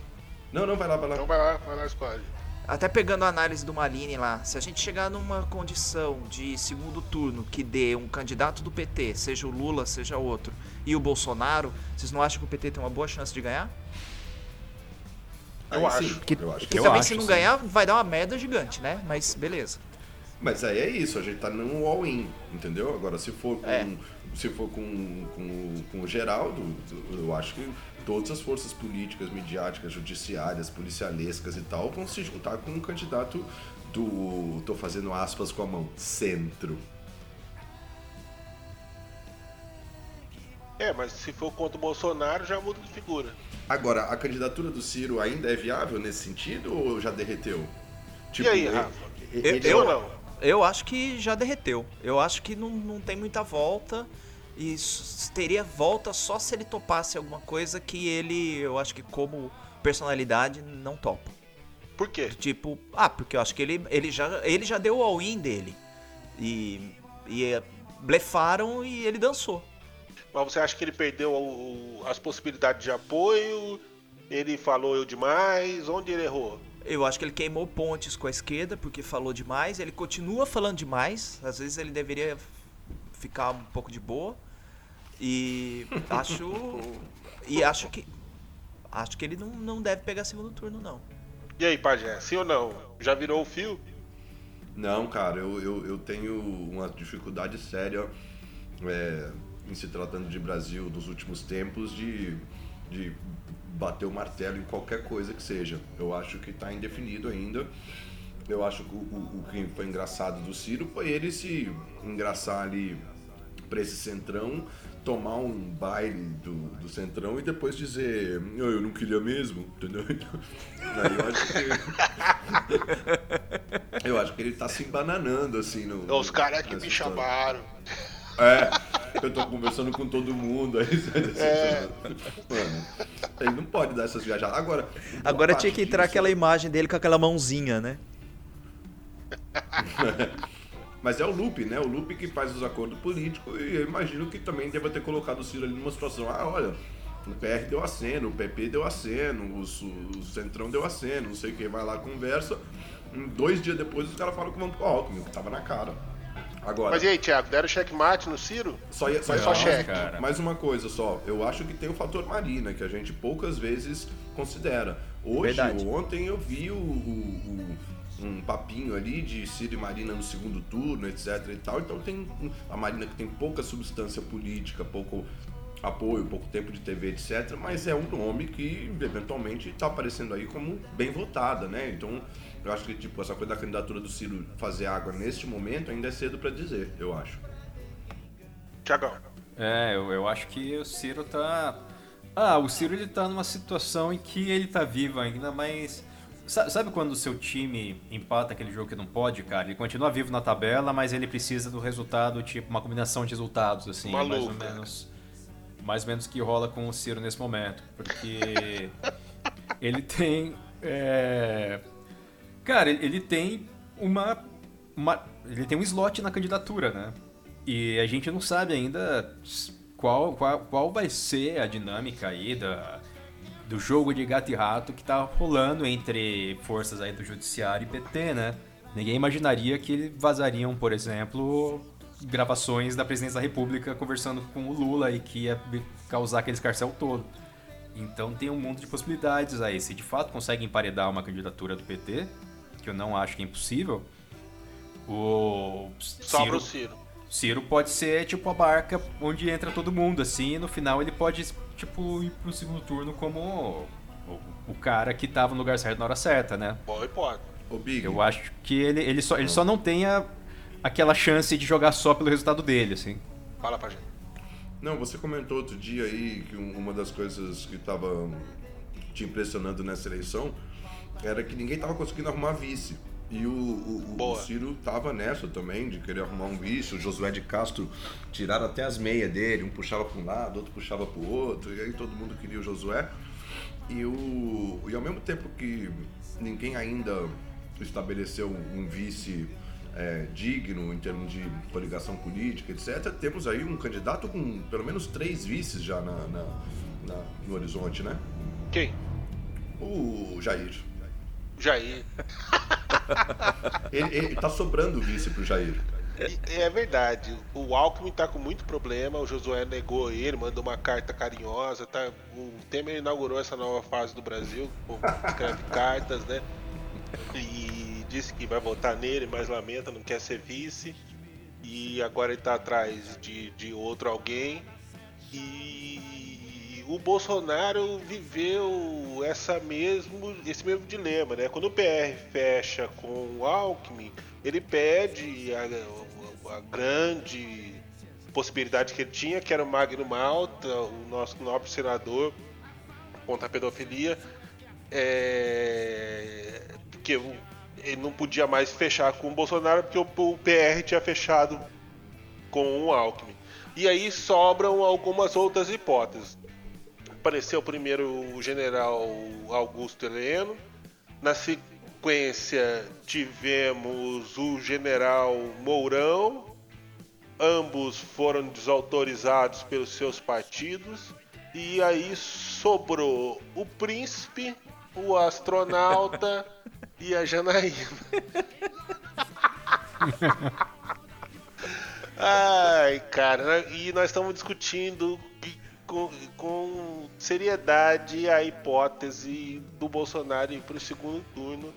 Não, não, vai lá, vai lá. então vai lá, vai lá, escolhe. Até pegando a análise do Maline lá, se a gente chegar numa condição de segundo turno que dê um candidato do PT, seja o Lula, seja outro, e o Bolsonaro, vocês não acham que o PT tem uma boa chance de ganhar? Eu acho. sim, eu acho Que Eu também acho, se não sim. ganhar vai dar uma merda gigante, né? Mas beleza. Mas aí é isso, a gente tá num all-in, entendeu? Agora, se for com, É. se for com, com, com o Geraldo, eu acho que todas as forças políticas, midiáticas, judiciárias, policialescas e tal vão se juntar com um candidato do. tô fazendo aspas com a mão, centro. É, mas se for contra o Bolsonaro, já muda de figura. Agora, a candidatura do Ciro ainda é viável nesse sentido ou já derreteu? Tipo, e aí, Rafa? ele- Eu- ele- Sim ou não? Eu acho que já derreteu. Eu acho que não, não tem muita volta. E teria volta só se ele topasse alguma coisa que ele, eu acho que como personalidade, não topa. Por quê? Tipo, ah, porque eu acho que ele, ele, já, ele já deu o all-in dele. E, e é, blefaram e ele dançou. Mas você acha que ele perdeu o- as possibilidades de apoio? Ele falou eu demais? Onde ele errou? Eu acho que ele queimou pontes com a esquerda porque falou demais. Ele continua falando demais. Às vezes ele deveria ficar um pouco de boa. E acho. e acho que. Acho que ele não, não deve pegar segundo turno, não. E aí, Pajé, sim ou não? Já virou o fio? Não, cara, eu, eu, eu tenho uma dificuldade séria é, em se tratando de Brasil dos últimos tempos de, de bater o martelo em qualquer coisa que seja. Eu acho que está indefinido ainda. Eu acho que o, o, o que foi engraçado do Ciro foi ele se engraçar ali para esse centrão, tomar um baile do, do centrão e depois dizer "Ah, eu não queria mesmo, entendeu? Aí eu acho que eu acho que ele tá se embananando assim no. Os caras que nessa me história. chamaram. É, eu tô conversando com todo mundo aí. É. Mano, ele não pode dar essas viajadas. Agora. Agora tinha que entrar disso- aquela imagem dele com aquela mãozinha, né? Mas é o Lupe, né? O Lupe que faz os acordos políticos e eu imagino que também deva ter colocado o Ciro ali numa situação. Ah, olha, o PR deu aceno, o PP deu aceno, o, o Centrão deu aceno, não sei o que, vai lá, conversa. Dois dias depois os caras falam que vão pro Alckmin, que tava na cara. Agora, Mas e aí, Thiago, deram checkmate no Ciro? só, ia- só, Foi só ia- cheque. cara. Mais uma coisa só, eu acho que tem o fator Marina, que a gente poucas vezes considera. Hoje, Verdade. ontem eu vi o, o- o- um papinho ali de Ciro e Marina no segundo turno, etc e tal. Então tem a Marina que tem pouca substância política, pouco apoio, pouco tempo de TV, etc. Mas é um nome que eventualmente está aparecendo aí como bem votada, né? Então eu acho que tipo essa coisa da candidatura do Ciro fazer água neste momento ainda é cedo para dizer, eu acho. Tiagão. É, eu, eu acho que o Ciro tá. Ah, o Ciro ele tá numa situação em que ele tá vivo ainda, mas. Sa- Sabe quando o seu time empata aquele jogo que não pode, cara? Ele continua vivo na tabela, mas ele precisa do resultado, tipo, uma combinação de resultados, assim, mais ou Maluca. menos. Mais ou menos que rola com o Ciro nesse momento. Porque ele tem. é, Cara, ele ele tem uma, uma- Ele tem um slot na candidatura, né? E a gente não sabe ainda qual, qual, qual vai ser a dinâmica aí da, do jogo de gato e rato que tá rolando entre forças aí do judiciário e PT, né? Ninguém imaginaria que vazariam, por exemplo, gravações da presidência da república conversando com o Lula e que ia causar aquele escarcel todo. Então tem um mundo de possibilidades aí. Se de fato consegue emparedar uma candidatura do PT, que eu não acho que é impossível, o Sobra o Ciro, Ciro. Ciro pode ser tipo a barca onde entra todo mundo, assim, e no final ele pode, tipo, ir pro segundo turno como o, o cara que tava no lugar certo na hora certa, né? Boa hipótese. Ô Big, Eu acho que ele, ele, só, ele só não tem a- aquela chance de jogar só pelo resultado dele, assim. Fala pra gente. Não, você comentou outro dia aí que um- uma das coisas que estava te impressionando nessa eleição era que ninguém estava conseguindo arrumar vice. E o, o, o-. Ciro tava nessa também, de querer arrumar um vice. O Josué de Castro tiraram até as meias dele, um puxava para um lado, outro puxava para o outro, e aí todo mundo queria o Josué. E, o, e ao mesmo tempo que ninguém ainda estabeleceu um vice é, digno em termos de coligação política, etc., temos aí um candidato com pelo menos três vices já na, na- na- no horizonte, né? Quem? O Jair. Jair. Ele, ele tá sobrando vice pro Jair. É verdade. O Alckmin tá com muito problema. O Josué negou ele, mandou uma carta carinhosa. Tá... O Temer inaugurou essa nova fase do Brasil. Escreve cartas, né? e disse que vai votar nele, mas lamenta, não quer ser vice. E agora ele tá atrás de, de outro alguém. E o Bolsonaro viveu essa mesmo, esse mesmo dilema, né? Quando o PR fecha com o Alckmin, ele pede a, a grande possibilidade que ele tinha, que era o Magno Malta, o nosso nobre senador contra a pedofilia, é, porque ele não podia mais fechar com o Bolsonaro porque o, PR tinha fechado com o Alckmin. E aí sobram algumas outras hipóteses. Apareceu primeiro o general Augusto Heleno, na sequência tivemos o general Mourão, ambos foram desautorizados pelos seus partidos, e aí sobrou o príncipe, o astronauta e a Janaína. Ai, cara, e nós estamos discutindo com, com, seriedade a hipótese do Bolsonaro ir para o segundo turno.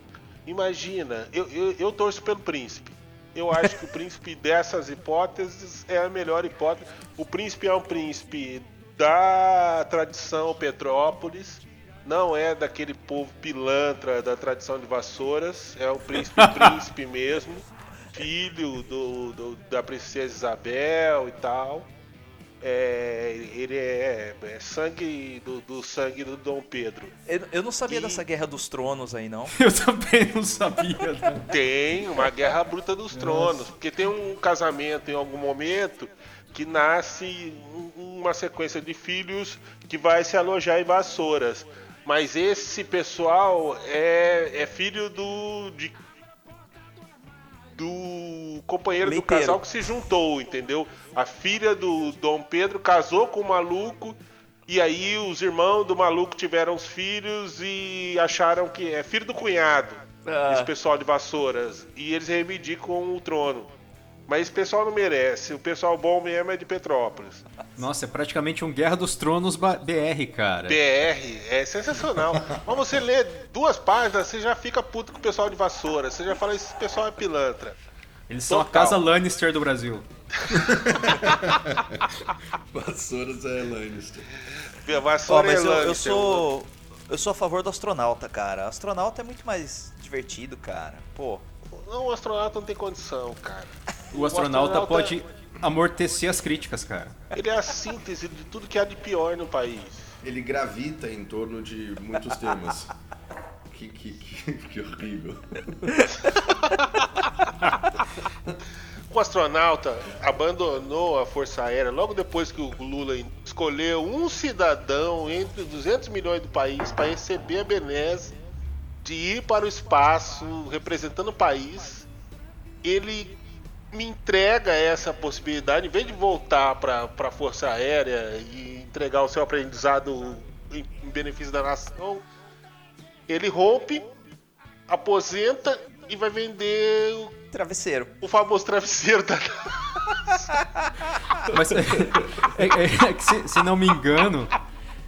Imagina, eu, eu, eu torço pelo príncipe. Eu acho que o príncipe dessas hipóteses é a melhor hipótese. O príncipe é um príncipe da tradição Petrópolis não é daquele povo pilantra da tradição de Vassouras, é o príncipe príncipe mesmo, filho do, do, da princesa Isabel e tal. É, ele é, é sangue do, do, sangue do Dom Pedro. Eu, eu não sabia e... dessa guerra dos tronos aí, não. eu também não sabia. Tem uma guerra bruta dos tronos, Nossa. porque tem um casamento em algum momento que nasce uma sequência de filhos que vai se alojar em Vassouras. Mas esse pessoal é, é filho do. De, do companheiro Leiteiro. do casal que se juntou, entendeu? A filha do Dom Pedro casou com o maluco. E aí os irmãos do maluco tiveram os filhos e acharam que é filho do cunhado. Ah. Esse pessoal de vassouras. E eles reivindicam o trono. Mas esse pessoal não merece. O pessoal bom mesmo é de Petrópolis. Nossa, é praticamente um Guerra dos Tronos BR, cara. BR, é sensacional. Mas você lê duas páginas, você já fica puto com o pessoal de vassoura. Você já fala, esse pessoal é pilantra. Eles Total. são a casa Lannister do Brasil. Vassouras é Lannister. Vassoura oh, mas é eu, Lannister. Eu sou, eu sou a favor do astronauta, cara. O astronauta é muito mais divertido, cara. Pô. Não, o astronauta não tem condição, cara. O astronauta, pode amortecer as críticas, cara. Ele é a síntese de tudo que há de pior no país. Ele gravita em torno de muitos temas. que, que, que, que horrível. o astronauta abandonou a Força Aérea logo depois que o Lula escolheu um cidadão entre 200 milhões do país para receber a benesse de ir para o espaço representando o país. Ele me entrega essa possibilidade, em vez de voltar para a Força Aérea e entregar o seu aprendizado em, em benefício da nação, ele rompe, aposenta e vai vender o travesseiro. O famoso travesseiro da Mas é, é, é, é que se, se, não me engano,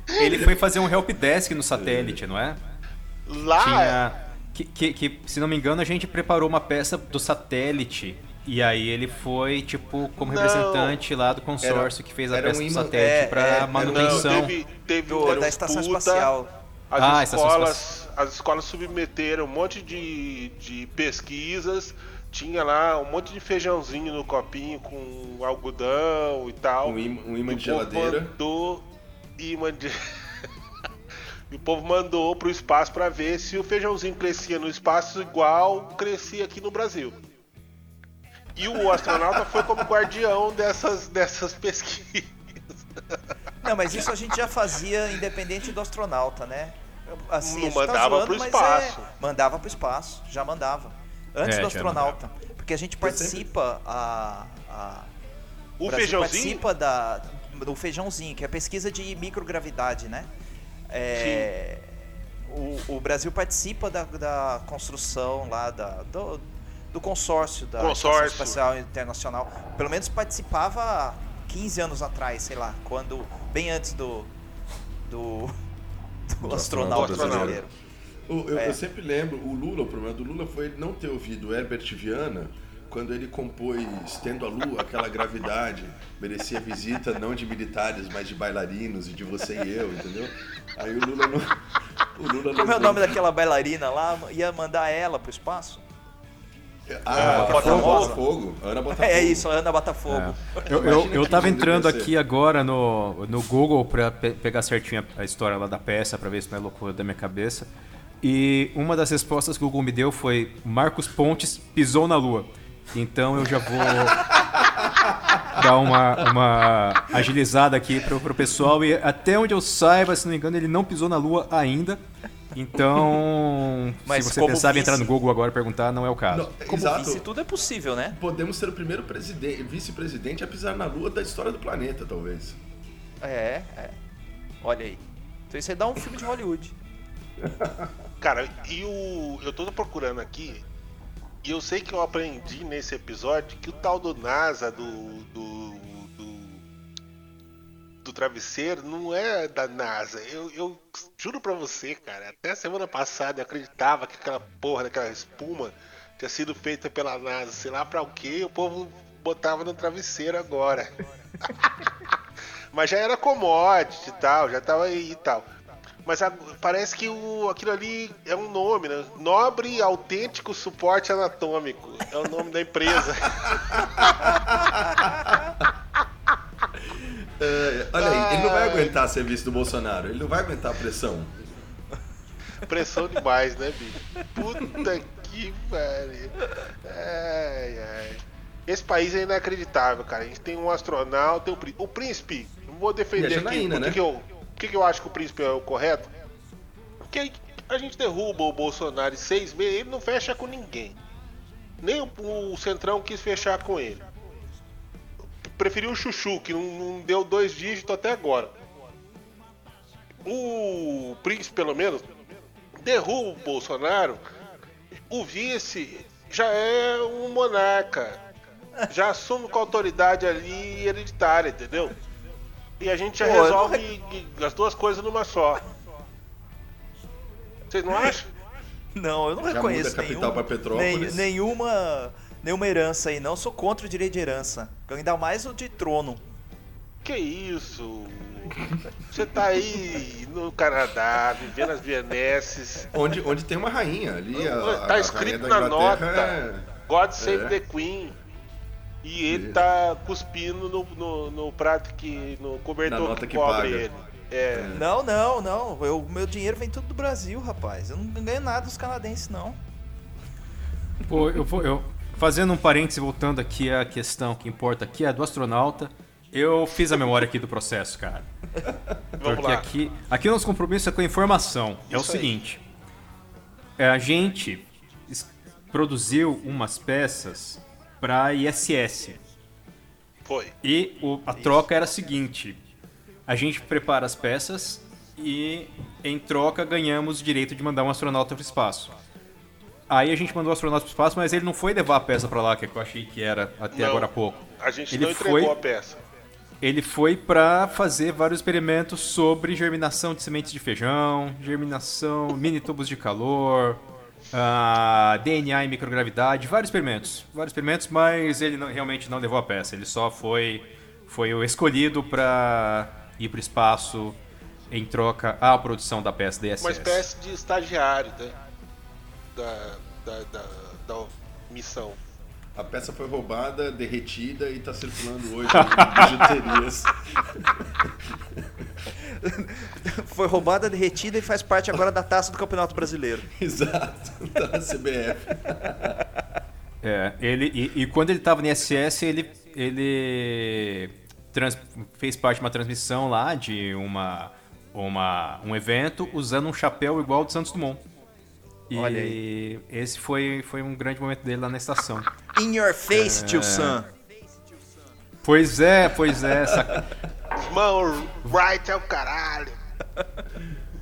ele foi fazer um help desk no satélite, não é? Lá. Tinha, que, que, que, se não me engano, a gente preparou uma peça do satélite e aí ele foi, tipo, como não, representante lá do consórcio era, que fez a peça um do satélite é, para é, manutenção. Não, teve, teve do, da estação espacial. As ah, escolas, as escolas submeteram um monte de, de pesquisas. Tinha lá um monte de feijãozinho no copinho com algodão e tal. Um imã, um imã de geladeira. Mandou imã de... e o povo mandou pro espaço para ver se o feijãozinho crescia no espaço igual crescia aqui no Brasil. E o astronauta foi como guardião dessas, dessas pesquisas. Não, mas isso a gente já fazia independente do astronauta, né? Assim, Não mandava tá zoando, pro é espaço. É, mandava pro espaço, já mandava. Antes é, do astronauta. Porque a gente participa a, a o, o feijãozinho participa da do feijãozinho, que é a pesquisa de microgravidade, né? É, o, o, Brasil participa da, da construção lá da, do, do consórcio da consórcio. Espacial Internacional. Pelo menos participava 15 anos atrás, sei lá, quando bem antes do do, do, do astronauta brasileiro. O- eu, É. eu sempre lembro, o Lula, o problema do Lula foi ele não ter ouvido Herbert Viana quando ele compôs Tendo a Lua, aquela gravidade, merecia visita não de militares, mas de bailarinos e de você e eu, entendeu? Aí o Lula não. O Lula Como é não o nome daquela bailarina lá? Ia mandar ela pro espaço? Ah, Botafogo. Botafogo. Ana Botafogo. É isso, a Ana Botafogo. Eu, eu, eu que tava entrando aqui agora no, no Google pra pe- pegar certinho a, a história lá da peça, pra ver se não é loucura da minha cabeça. E uma das respostas que o Google me deu foi Marcos Pontes pisou na lua. Então eu já vou dar uma, uma agilizada aqui pro, pro pessoal. E até onde eu saiba, se não me engano, ele não pisou na lua ainda. Então, Mas se você pensava em vice- entrar no Google agora e perguntar, não é o caso. Não, Como exato. vice, tudo é possível, né? Podemos ser o primeiro presidente, vice-presidente a pisar na lua da história do planeta, talvez. É, é. Olha aí. Então isso aí dá um filme de Hollywood. Cara, e o. Eu tô procurando aqui. E eu sei que eu aprendi nesse episódio que o tal do NASA, do. do, do travesseiro, não é da NASA. Eu, eu juro pra você, cara, até semana passada eu acreditava que aquela porra daquela espuma tinha sido feita pela NASA, sei lá pra o que, o povo botava no travesseiro agora. Mas já era commodity e tal, já tava aí e tal. Mas a- parece que o, aquilo ali é um nome, né? Nobre Autêntico Suporte Anatômico. É o nome da empresa. É, olha aí, ele não vai Ai. aguentar ser vice do Bolsonaro, ele não vai aguentar a pressão. Pressão demais, né, bicho? Puta que pariu. Ai, ai. Esse país é inacreditável, cara. A gente tem um astronauta, tem um príncipe. O príncipe, não vou defender aqui. Que, né? que eu, por que, que eu acho que o príncipe é o correto? Porque a gente derruba o Bolsonaro em seis meses, ele não fecha com ninguém. Nem o, o Centrão quis fechar com ele. Preferiu o Chuchu, que não, não deu dois dígitos até agora. O príncipe, pelo menos, derruba o Bolsonaro, o vice já é um monarca. Já assume com autoridade ali hereditária, entendeu? E a gente já Pô, eu não resolve as duas coisas numa só. Vocês não acham? Não, eu não Já reconheço muda a capital nenhuma, pra Petrópolis. nem- nenhuma, nenhuma herança aí, não. Sou contra o direito de herança. Ainda mais o de trono. Que isso? Você tá aí no Canadá, vivendo as Vienesses. Onde, onde tem uma rainha ali. A, tá a escrito na nota. é- God Save É. the Queen. E ele tá cuspindo no, no, no prato que. no cobertor Na nota que, que cobre paga. ele. É. Não, não, não. Eu- O meu dinheiro vem tudo do Brasil, rapaz. Eu não ganho nada dos canadenses, não. Pô, eu vou. Eu, fazendo um parêntese, voltando aqui à questão que importa aqui, a do astronauta. Eu fiz a memória aqui do processo, cara. Vamos Porque lá. aqui, aqui o nosso compromisso é com a informação. É o Isso aí. seguinte: é, a gente produziu umas peças para ISS. Foi. E o- a troca era a seguinte: a gente prepara as peças e, em troca, ganhamos o direito de mandar um astronauta para o espaço. Aí a gente mandou o astronauta para o espaço, mas ele não foi levar a peça para lá, que eu achei que era até Não. agora há pouco. A gente Ele não entregou foi- a peça. Ele foi para fazer vários experimentos sobre germinação de sementes de feijão, germinação, mini tubos de calor, ah, DNA e microgravidade, vários experimentos, vários experimentos, mas ele não- realmente não levou a peça. Ele só foi foi o escolhido para ir para o espaço em troca à produção da peça da ISS. Uma espécie de estagiário, né? Da, da, da, da missão. A peça foi roubada, derretida e tá circulando hoje em bijuterias. Foi roubada, derretida e faz parte agora da taça do Campeonato Brasileiro. Exato, na CBF. É, ele, e, e quando ele estava no ISS, ele, ele trans- fez parte de uma transmissão lá de uma, uma, um evento usando um chapéu igual ao do Santos Dumont. E Olha esse foi, foi um grande momento dele lá na estação. In your face, tio Sam. Pois é, pois é. Mão, right é o caralho.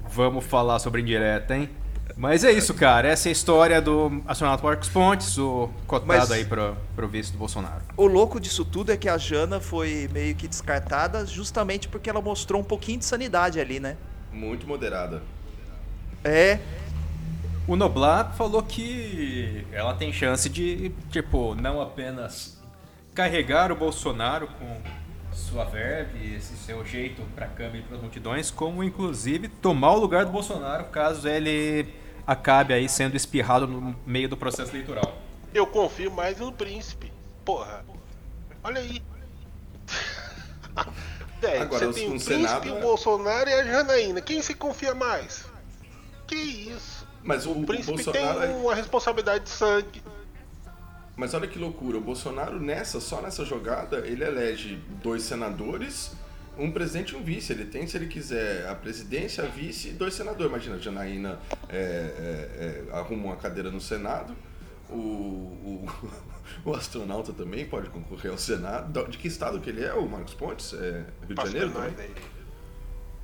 Vamos falar sobre indireta, hein? Mas é isso, cara. Essa é a história do astronauta Marcos Pontes, o cotado Mas- aí pro, pro vice do Bolsonaro. O louco disso tudo é que a Jana foi meio que descartada justamente porque ela mostrou um pouquinho de sanidade ali, né? Muito moderada. É. O Noblar falou que ela tem chance de, tipo, não apenas carregar o Bolsonaro com sua verve, esse seu jeito para câmbio e para as multidões, como inclusive tomar o lugar do Bolsonaro caso ele acabe aí sendo espirrado no meio do processo eleitoral. Eu confio mais no príncipe. Porra. Olha aí. Velho, Agora, você tem o príncipe, Senado, o é- Bolsonaro e a Janaína. Quem se confia mais? Que isso? Mas o, O o príncipe Bolsonaro. é- tem uma responsabilidade de sangue. Mas olha que loucura, o Bolsonaro nessa, só nessa jogada, ele elege dois senadores, um presidente e um vice. Ele tem, se ele quiser, a presidência, a vice e dois senadores. Imagina, a Janaína é, é, é, arruma uma cadeira no Senado, o, o, o astronauta também pode concorrer ao Senado. De que estado que ele é, o Marcos Pontes? É Rio de Janeiro menor também?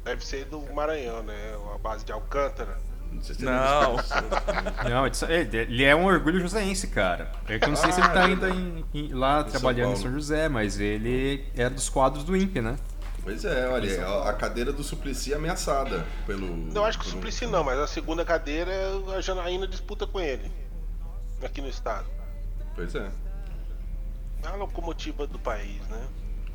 Deve ser do Maranhão, né? A base de Alcântara. Não sei se Não. ele Não, isso- ele ele é um orgulho joseense, cara. Eu que não sei se ele tá Ah, ainda em- em- lá São trabalhando em. São José, mas ele era dos quadros do INPE, né? Pois é, olha, a, cadeira do Suplicy é ameaçada pelo. Não acho que o Suplicy não, mas a segunda cadeira a Janaína disputa com ele. Aqui no estado. Pois é. É a locomotiva do país, né?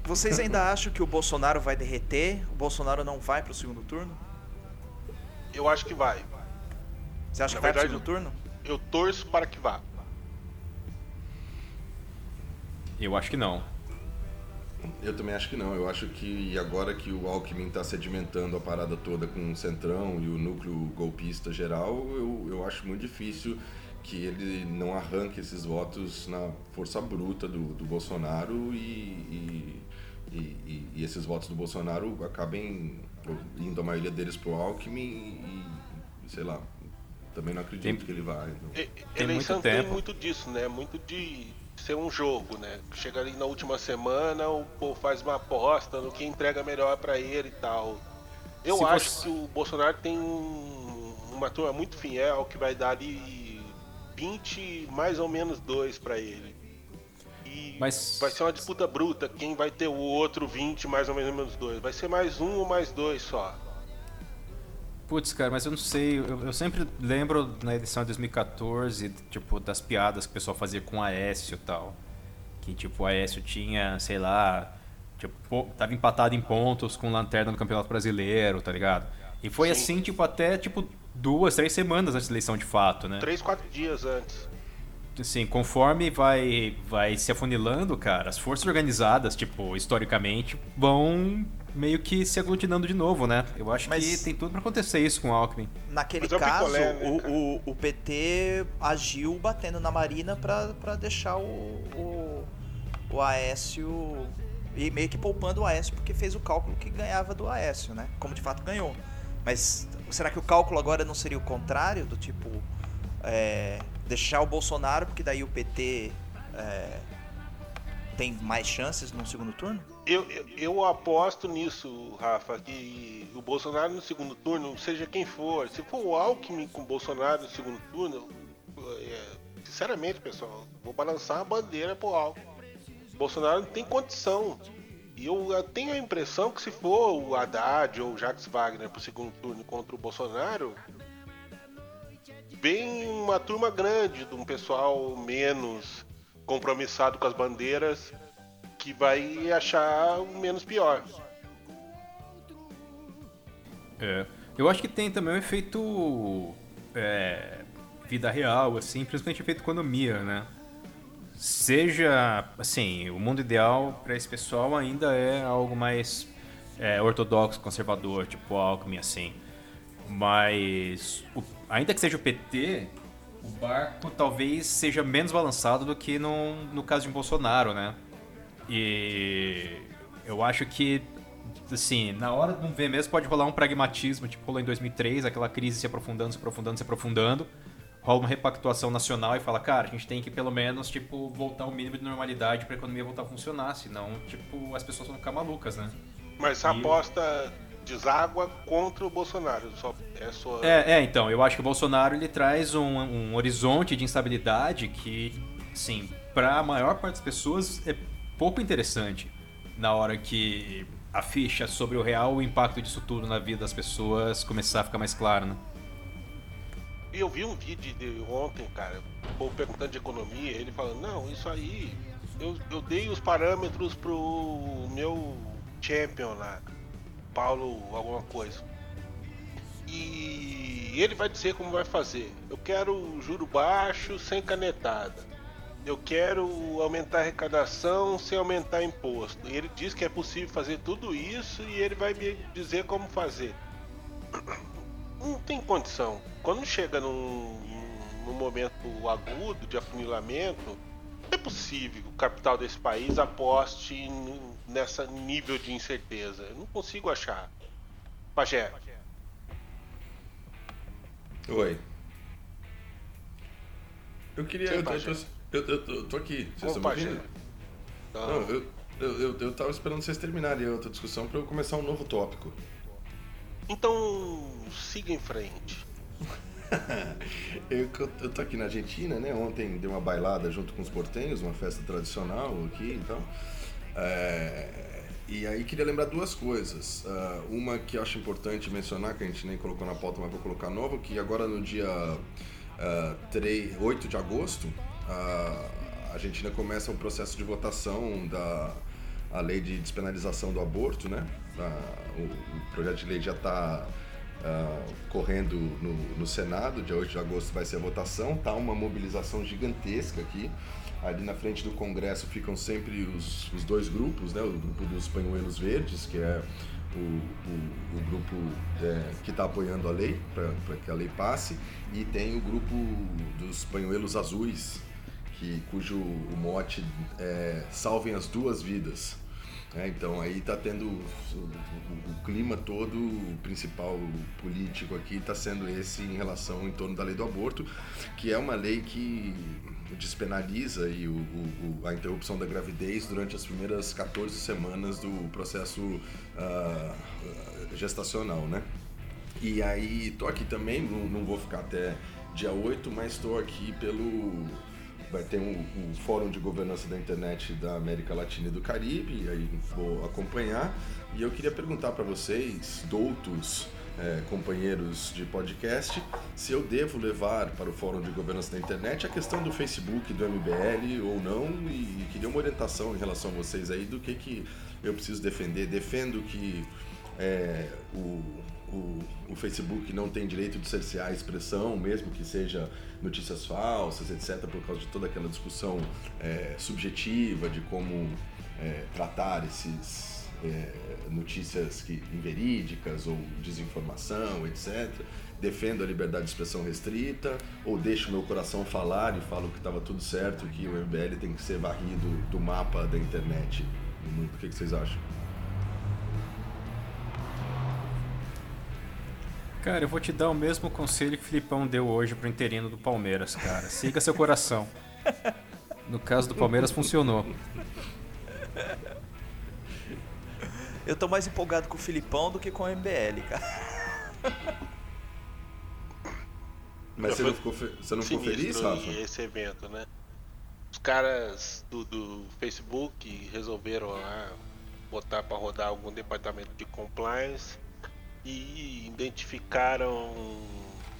Vocês ainda acham que o Bolsonaro vai derreter? O Bolsonaro não vai pro segundo turno? Eu acho que vai. Você acha Na que vai pro verdade, segundo turno? Eu torço para que vá. Eu acho que não. Eu também acho que não. Eu acho que agora que o Alckmin está sedimentando a parada toda com o Centrão e o núcleo golpista geral, eu, eu acho muito difícil que ele não arranque esses votos na força bruta do, do Bolsonaro e, e, e, e- esses votos do Bolsonaro acabem indo a maioria deles pro Alckmin e, sei lá, também não acredito Tem- que ele vai. então. E- Tem Eleição muito tem tempo. muito disso, né? Muito de ser um jogo, né? Chega ali na última semana, o povo faz uma aposta no que entrega melhor pra ele e tal. Eu Se acho você- que o Bolsonaro tem um- uma turma muito fiel que vai dar ali 20, mais ou menos 2 pra ele. E Mas- vai ser uma disputa bruta, quem vai ter o outro 20, mais ou menos 2. Vai ser mais um ou mais dois só. Putz, cara, mas eu não sei. Eu, eu sempre lembro na edição de 2014, tipo, das piadas que o pessoal fazia com o Aécio e tal. Que, tipo, o Aécio tinha, sei lá, tipo, tava empatado em pontos com lanterna no Campeonato Brasileiro, tá ligado? E foi Sim. assim, tipo, até, tipo, duas, três semanas antes da eleição de fato, né? 3, 4 dias antes. Assim, conforme vai, vai se afunilando, cara, as forças organizadas, tipo, historicamente, vão meio que se aglutinando de novo, né? Eu acho Mas- que tem tudo pra acontecer isso com o Alckmin. Naquele Mas é o caso, picolé, né, o, cara? o, o PT agiu batendo na Marina pra, pra deixar o, o, o Aécio. E meio que poupando o Aécio porque fez o cálculo que ganhava do Aécio, né? Como de fato ganhou. Mas será que o cálculo agora não seria o contrário? Do tipo. é, deixar o Bolsonaro, porque daí o PT é, tem mais chances no segundo turno? Eu, eu, eu aposto nisso, Rafa, que o Bolsonaro no segundo turno, seja quem for, se for o Alckmin com o Bolsonaro no segundo turno, é, sinceramente, pessoal, vou balançar a bandeira pro Alckmin. O Bolsonaro não tem condição. E eu eh, tenho a impressão que se for o Haddad ou o Jacques Wagner pro segundo turno contra o Bolsonaro, vem uma turma grande de um pessoal menos compromissado com as bandeiras que vai achar o menos pior. É. Eu acho que tem também o efeito é, vida real, assim, principalmente efeito economia, né? Seja, assim, o mundo ideal para esse pessoal ainda é algo mais é, ortodoxo, conservador, tipo Alckmin, assim. Mas, o- ainda que seja o PT, o barco talvez seja menos balançado do que no, no caso de Bolsonaro, né? E eu acho que, assim, na hora de um ver mesmo pode rolar um pragmatismo, tipo rolou em 2003, aquela crise se aprofundando, se aprofundando, se aprofundando. Rola uma repactuação nacional e fala, cara, a gente tem que pelo menos, tipo, voltar ao mínimo de normalidade pra economia voltar a funcionar, senão, tipo, as pessoas vão ficar malucas, né? Mas a E- aposta deságua contra o Bolsonaro. Só é só. É, é, então, eu acho que o Bolsonaro ele traz um, um horizonte de instabilidade que, sim, para a maior parte das pessoas é pouco interessante na hora que a ficha sobre o real impacto disso tudo na vida das pessoas começar a ficar mais claro, né? eu vi um vídeo de ontem, cara, o povo perguntando de economia, ele falando, não, isso aí, eu, eu dei os parâmetros pro meu champion lá, Paulo alguma coisa. E ele vai dizer como vai fazer. Eu quero juro baixo sem canetada. Eu quero aumentar a arrecadação sem aumentar imposto. E ele diz que é possível fazer tudo isso e ele vai me dizer como fazer. Não tem condição. Quando chega num, num momento agudo de afunilamento, é possível que o capital desse país aposte nessa nível de incerteza. Eu não consigo achar. Pajé. Oi. Eu queria. Sim, eu, eu, eu, eu, tô aqui. Vocês estão me ouvindo? Não, eu, eu, eu, eu tava esperando vocês terminarem a outra discussão para eu começar um novo tópico. Então, siga em frente. eu, eu tô aqui na Argentina, né? Ontem dei uma bailada junto com os portenhos, uma festa tradicional aqui então. É, e aí queria lembrar duas coisas. Uh, uma que acho importante mencionar, que a gente nem colocou na pauta, mas vou colocar nova, que agora no dia uh, 3, 8 de agosto, a Argentina começa o processo de votação da a lei de despenalização do aborto, né? Uh, o, o, projeto de lei já está uh, correndo no, no, Senado, dia 8 de agosto vai ser a votação, tá uma mobilização gigantesca aqui. Ali na frente do Congresso ficam sempre os, os dois grupos, né? O grupo dos Panhuelos Verdes, que é o, o, o grupo é, que está apoiando a lei, para que a lei passe, e tem o grupo dos Panhuelos Azuis, que, cujo o mote é Salvem as Duas Vidas. É, então aí está tendo o, o, o, clima todo o principal político aqui está sendo esse em relação em torno da lei do aborto, que é uma lei que despenaliza aí o, o, a interrupção da gravidez durante as primeiras 14 semanas do processo uh, gestacional, né? E aí tô aqui também, não, não vou ficar até dia 8, mas estou aqui pelo vai ter um, um, fórum de governança da internet da América Latina e do Caribe, e aí vou acompanhar. E eu queria perguntar para vocês, doutos, é, companheiros de podcast, se eu devo levar para o Fórum de Governança da Internet a questão do Facebook, do MBL ou não, e, queria uma orientação em relação a vocês aí do que, que eu preciso defender. Defendo que é, o, o, o, Facebook não tem direito de cercear a expressão, mesmo que seja notícias falsas, etc., por causa de toda aquela discussão é, subjetiva de como é, tratar esses é, notícias que, inverídicas ou desinformação, etc. Defendo a liberdade de expressão restrita ou deixo meu coração falar e falo que estava tudo certo, que o MBL tem que ser varrido do mapa da internet O que, que vocês acham? Cara, eu vou te dar o mesmo conselho que o Filipão deu hoje pro interino do Palmeiras, cara. Siga seu coração. No caso do Palmeiras, funcionou. Eu tô mais empolgado com o Filipão do que com o MBL, cara. Mas você não ficou, você não ficou feliz, Rafa? esse evento, né? Os caras do, do Facebook resolveram lá botar para rodar algum departamento de compliance e identificaram,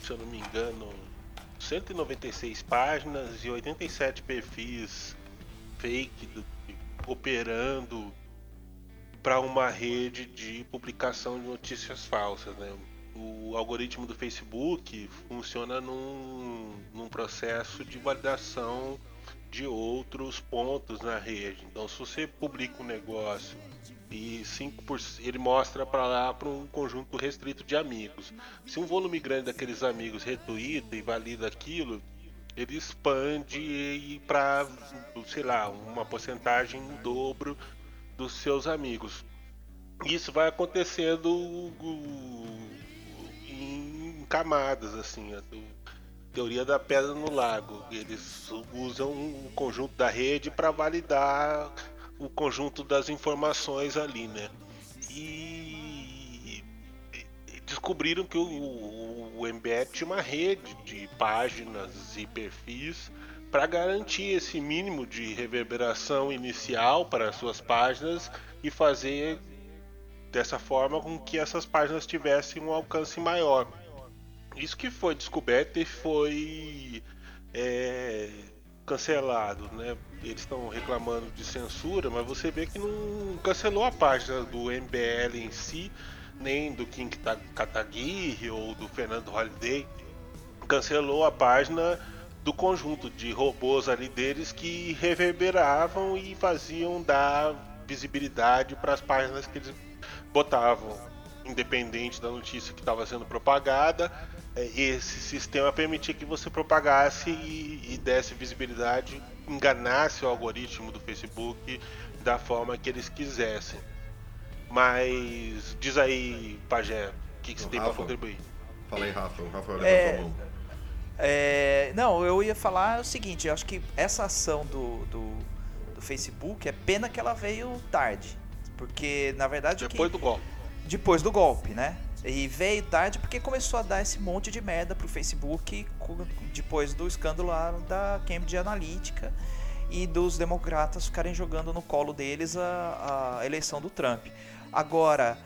se eu não me engano, 196 páginas e 87 perfis fake do, operando para uma rede de publicação de notícias falsas. Né? O algoritmo do Facebook funciona num, num processo de validação de outros pontos na rede. Então, se você publica um negócio e 5%, ele mostra para lá para um conjunto restrito de amigos. Se um volume grande daqueles amigos retuita e valida aquilo, ele expande para, sei lá, uma porcentagem no dobro dos seus amigos. Isso vai acontecendo em camadas, assim, a teoria da pedra no lago. Eles usam um conjunto da rede para validar o conjunto das informações ali, né? E descobriram que o, o MBL tinha uma rede de páginas e perfis para garantir esse mínimo de reverberação inicial para as suas páginas e fazer dessa forma com que essas páginas tivessem um alcance maior. Isso que foi descoberto e foi é, cancelado, né? Eles estão reclamando de censura, mas você vê que não cancelou a página do MBL em si, nem do King Kataguiri ou do Fernando Holiday. Cancelou a página do conjunto de robôs ali deles que reverberavam e faziam dar visibilidade para as páginas que eles botavam, independente da notícia que estava sendo propagada. É, esse sistema permitia que você propagasse e, e desse visibilidade, enganasse o algoritmo do Facebook da forma que eles quisessem. Mas diz aí, Pajé, o que, que você tem para contribuir? Fala aí, Rafa. O Rafa é, é, não, eu ia falar o seguinte, eu acho que essa ação do, do, do Facebook é pena que ela veio tarde. Porque, na verdade. Depois que, do golpe. Depois do golpe, né? E veio tarde porque começou a dar esse monte de merda pro Facebook depois do escândalo da Cambridge Analytica e dos democratas ficarem jogando no colo deles a, a eleição do Trump. Agora,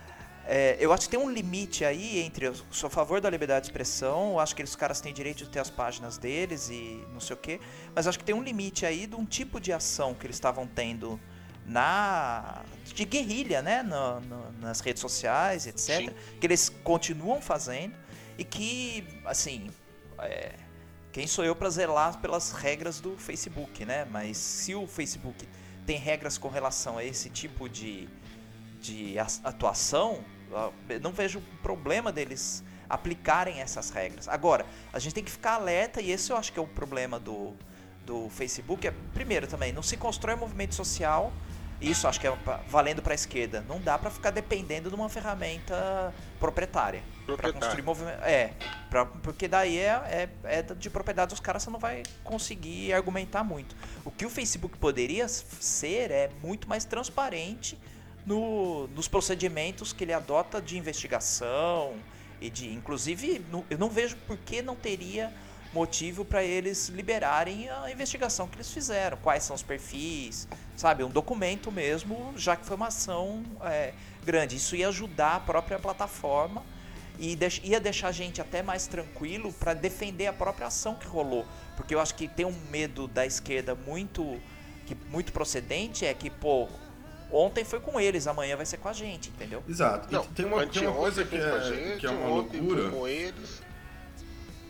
é, eu acho que tem um limite aí entre. Eu sou a favor da liberdade de expressão, eu acho que os caras têm direito de ter as páginas deles e não sei o quê, mas acho que tem um limite aí de um tipo de ação que eles estavam tendo na de guerrilha, né, no, no, nas redes sociais, etc, Sim. que eles continuam fazendo e que, assim, é, quem sou eu para zelar pelas regras do Facebook, né? Mas se o Facebook tem regras com relação a esse tipo de, de atuação, não vejo problema deles aplicarem essas regras. Agora, a gente tem que ficar alerta, e esse eu acho que é o problema do, do Facebook. É, primeiro também, não se constrói movimento social, isso acho que é valendo para a esquerda. Não dá para ficar dependendo de uma ferramenta proprietária. Para construir movimento. É, pra, porque daí é, é, é de propriedade dos caras, você não vai conseguir argumentar muito. O que o Facebook poderia ser é muito mais transparente no, nos procedimentos que ele adota de investigação e de, inclusive, no, eu não vejo por que não teria motivo para eles liberarem a investigação que eles fizeram, quais são os perfis, sabe, um documento mesmo, já que foi uma ação é, grande. Isso ia ajudar a própria plataforma e ia deixar a gente até mais tranquilo para defender a própria ação que rolou, porque eu acho que tem um medo da esquerda muito que muito procedente é que pô Ontem foi com eles, amanhã vai ser com a gente, entendeu? Exato. Não, tem, uma, tem uma coisa que é, gente, que é uma loucura. com eles.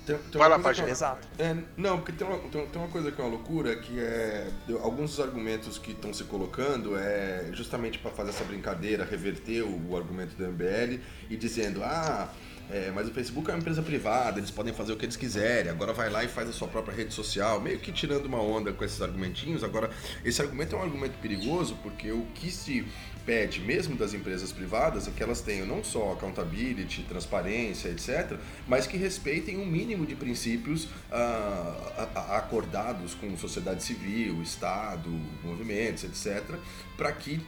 Tem, tem vai lá, página. Exato. É, não, porque tem uma, tem, tem, uma coisa que é uma loucura, que é. Alguns dos argumentos que estão se colocando é justamente para fazer essa brincadeira, reverter o, o argumento do MBL e dizendo, ah é, mas o Facebook é uma empresa privada, eles podem fazer o que eles quiserem. Agora vai lá e faz a sua própria rede social, meio que tirando uma onda com esses argumentinhos. Agora, esse argumento é um argumento perigoso porque o que se pede, mesmo das empresas privadas, é que elas tenham não só accountability, transparência, etc., mas que respeitem um mínimo de princípios ah, acordados com sociedade civil, Estado, movimentos, etc., para que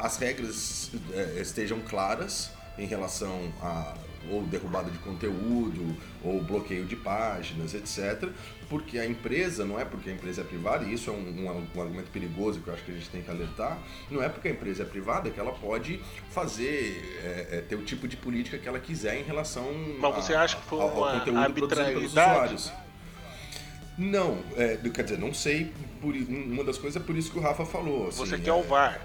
as regras eh, estejam claras em relação a ou derrubada de conteúdo, ou bloqueio de páginas, etc. Porque a empresa, não é porque a empresa é privada, e isso é um, um, um, argumento perigoso que eu acho que a gente tem que alertar, não é porque a empresa é privada que ela pode fazer, é, é, ter o tipo de política que ela quiser em relação Mas você a, acha que foi ao, ao conteúdo produzido pelos usuários. Não, é, quer dizer, não sei. Por, uma das coisas é por isso que o Rafa falou. Assim, você quer o VAR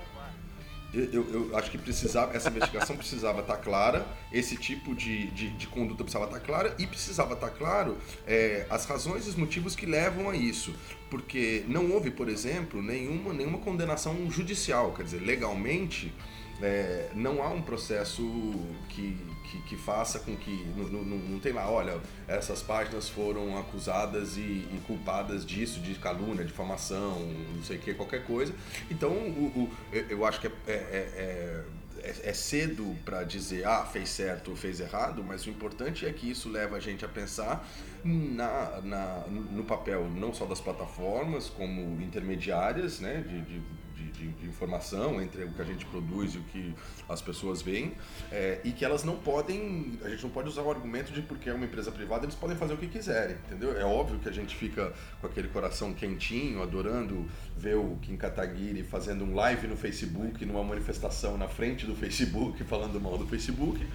eu, eu, acho que precisava, essa investigação precisava estar tá clara, esse tipo de, de, de, conduta precisava estar tá clara e precisava estar tá claro é, as razões e os motivos que levam a isso. Porque não houve, por exemplo, nenhuma, nenhuma condenação judicial, quer dizer, legalmente é, não há um processo que, que, que faça com que. Não, não, não, tem lá, olha, essas páginas foram acusadas e, e culpadas disso, de calúnia, difamação, não sei o que, qualquer coisa. Então, o, o, eu acho que é, é, é, é, é cedo para dizer, ah, fez certo ou fez errado, mas o importante é que isso leva a gente a pensar na, na, no papel não só das plataformas, como intermediárias, né, de, de de, de, informação entre o que a gente produz e o que as pessoas veem, é, e que elas não podem, a gente não pode usar o argumento de porque é uma empresa privada, eles podem fazer o que quiserem, entendeu? É óbvio que a gente fica com aquele coração quentinho, adorando ver o Kim Kataguiri fazendo um live no Facebook, numa manifestação na frente do Facebook falando mal do Facebook.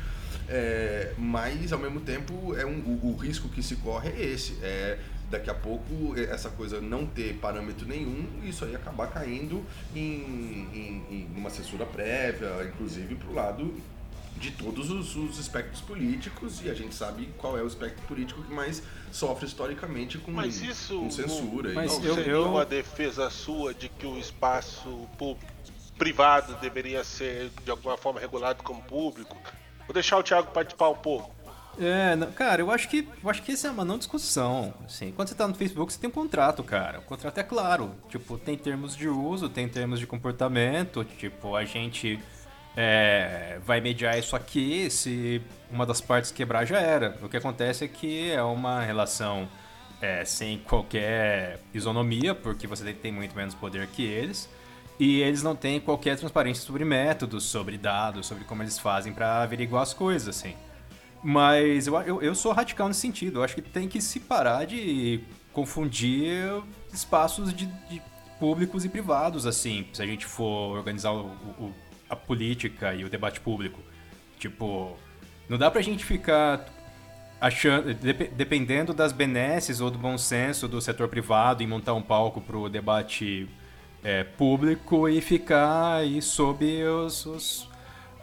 É, mas ao mesmo tempo é um, o, o, risco que se corre é esse. É daqui a pouco essa coisa não ter parâmetro nenhum, isso aí acabar caindo em, em, em uma censura prévia, inclusive para o lado de todos os, os, espectros políticos e a gente sabe qual é o espectro político que mais sofre historicamente com, mas isso com censura. Não, mas não seria eu... uma defesa sua de que o espaço privado deveria ser de alguma forma regulado como público? Vou deixar o Thiago participar um pouco. É, não, cara, eu acho que eu acho que essa é uma não discussão. Assim, quando você tá no Facebook, você tem um contrato, cara. O contrato é claro. Tipo, tem termos de uso, tem termos de comportamento. Tipo, a gente é, vai mediar isso aqui. Se uma das partes quebrar, já era. O que acontece é que é uma relação é, sem qualquer isonomia, porque você tem muito menos poder que eles. E eles não têm qualquer transparência sobre métodos, sobre dados, sobre como eles fazem para averiguar as coisas, assim. Mas eu, eu, eu, sou radical nesse sentido. Eu acho que tem que se parar de confundir espaços de, de públicos e privados, assim, se a gente for organizar o, o, a política e o debate público. Tipo, não dá pra gente ficar achando, dependendo das benesses ou do bom senso do setor privado em montar um palco pro debate é, público e ficar aí sob os, os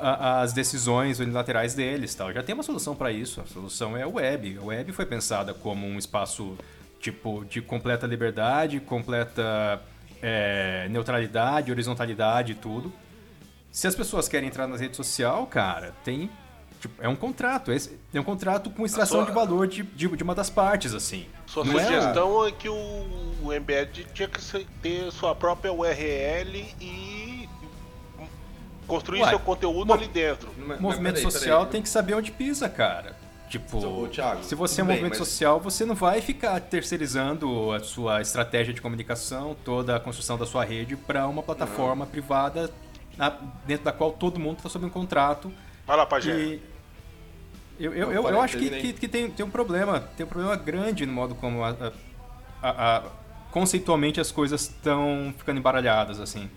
a, as decisões unilaterais deles. Tal. Já tem uma solução para isso. A solução é a web. A web foi pensada como um espaço tipo de completa liberdade, completa é, neutralidade, horizontalidade e tudo. Se as pessoas querem entrar na rede social, cara, tem Tipo, é um contrato, é um contrato com extração sua... de valor de, de, de, uma das partes, assim. Sua Não sugestão é... é... que o, o Embed tinha que ter sua própria URL e construir Ué, seu conteúdo ali dentro. Mas, movimento peraí, social peraí. tem que saber onde pisa, cara. Tipo, Thiago, se você é um bem, movimento mas... social, você não vai ficar terceirizando a sua estratégia de comunicação, toda a construção da sua rede para uma plataforma privada dentro da qual todo mundo está sob um contrato. Fala, Pajé. E eu, eu, eu, eu acho que, que, que, tem, tem um problema, tem um problema grande no modo como a, a, a, conceitualmente as coisas estão ficando embaralhadas, assim.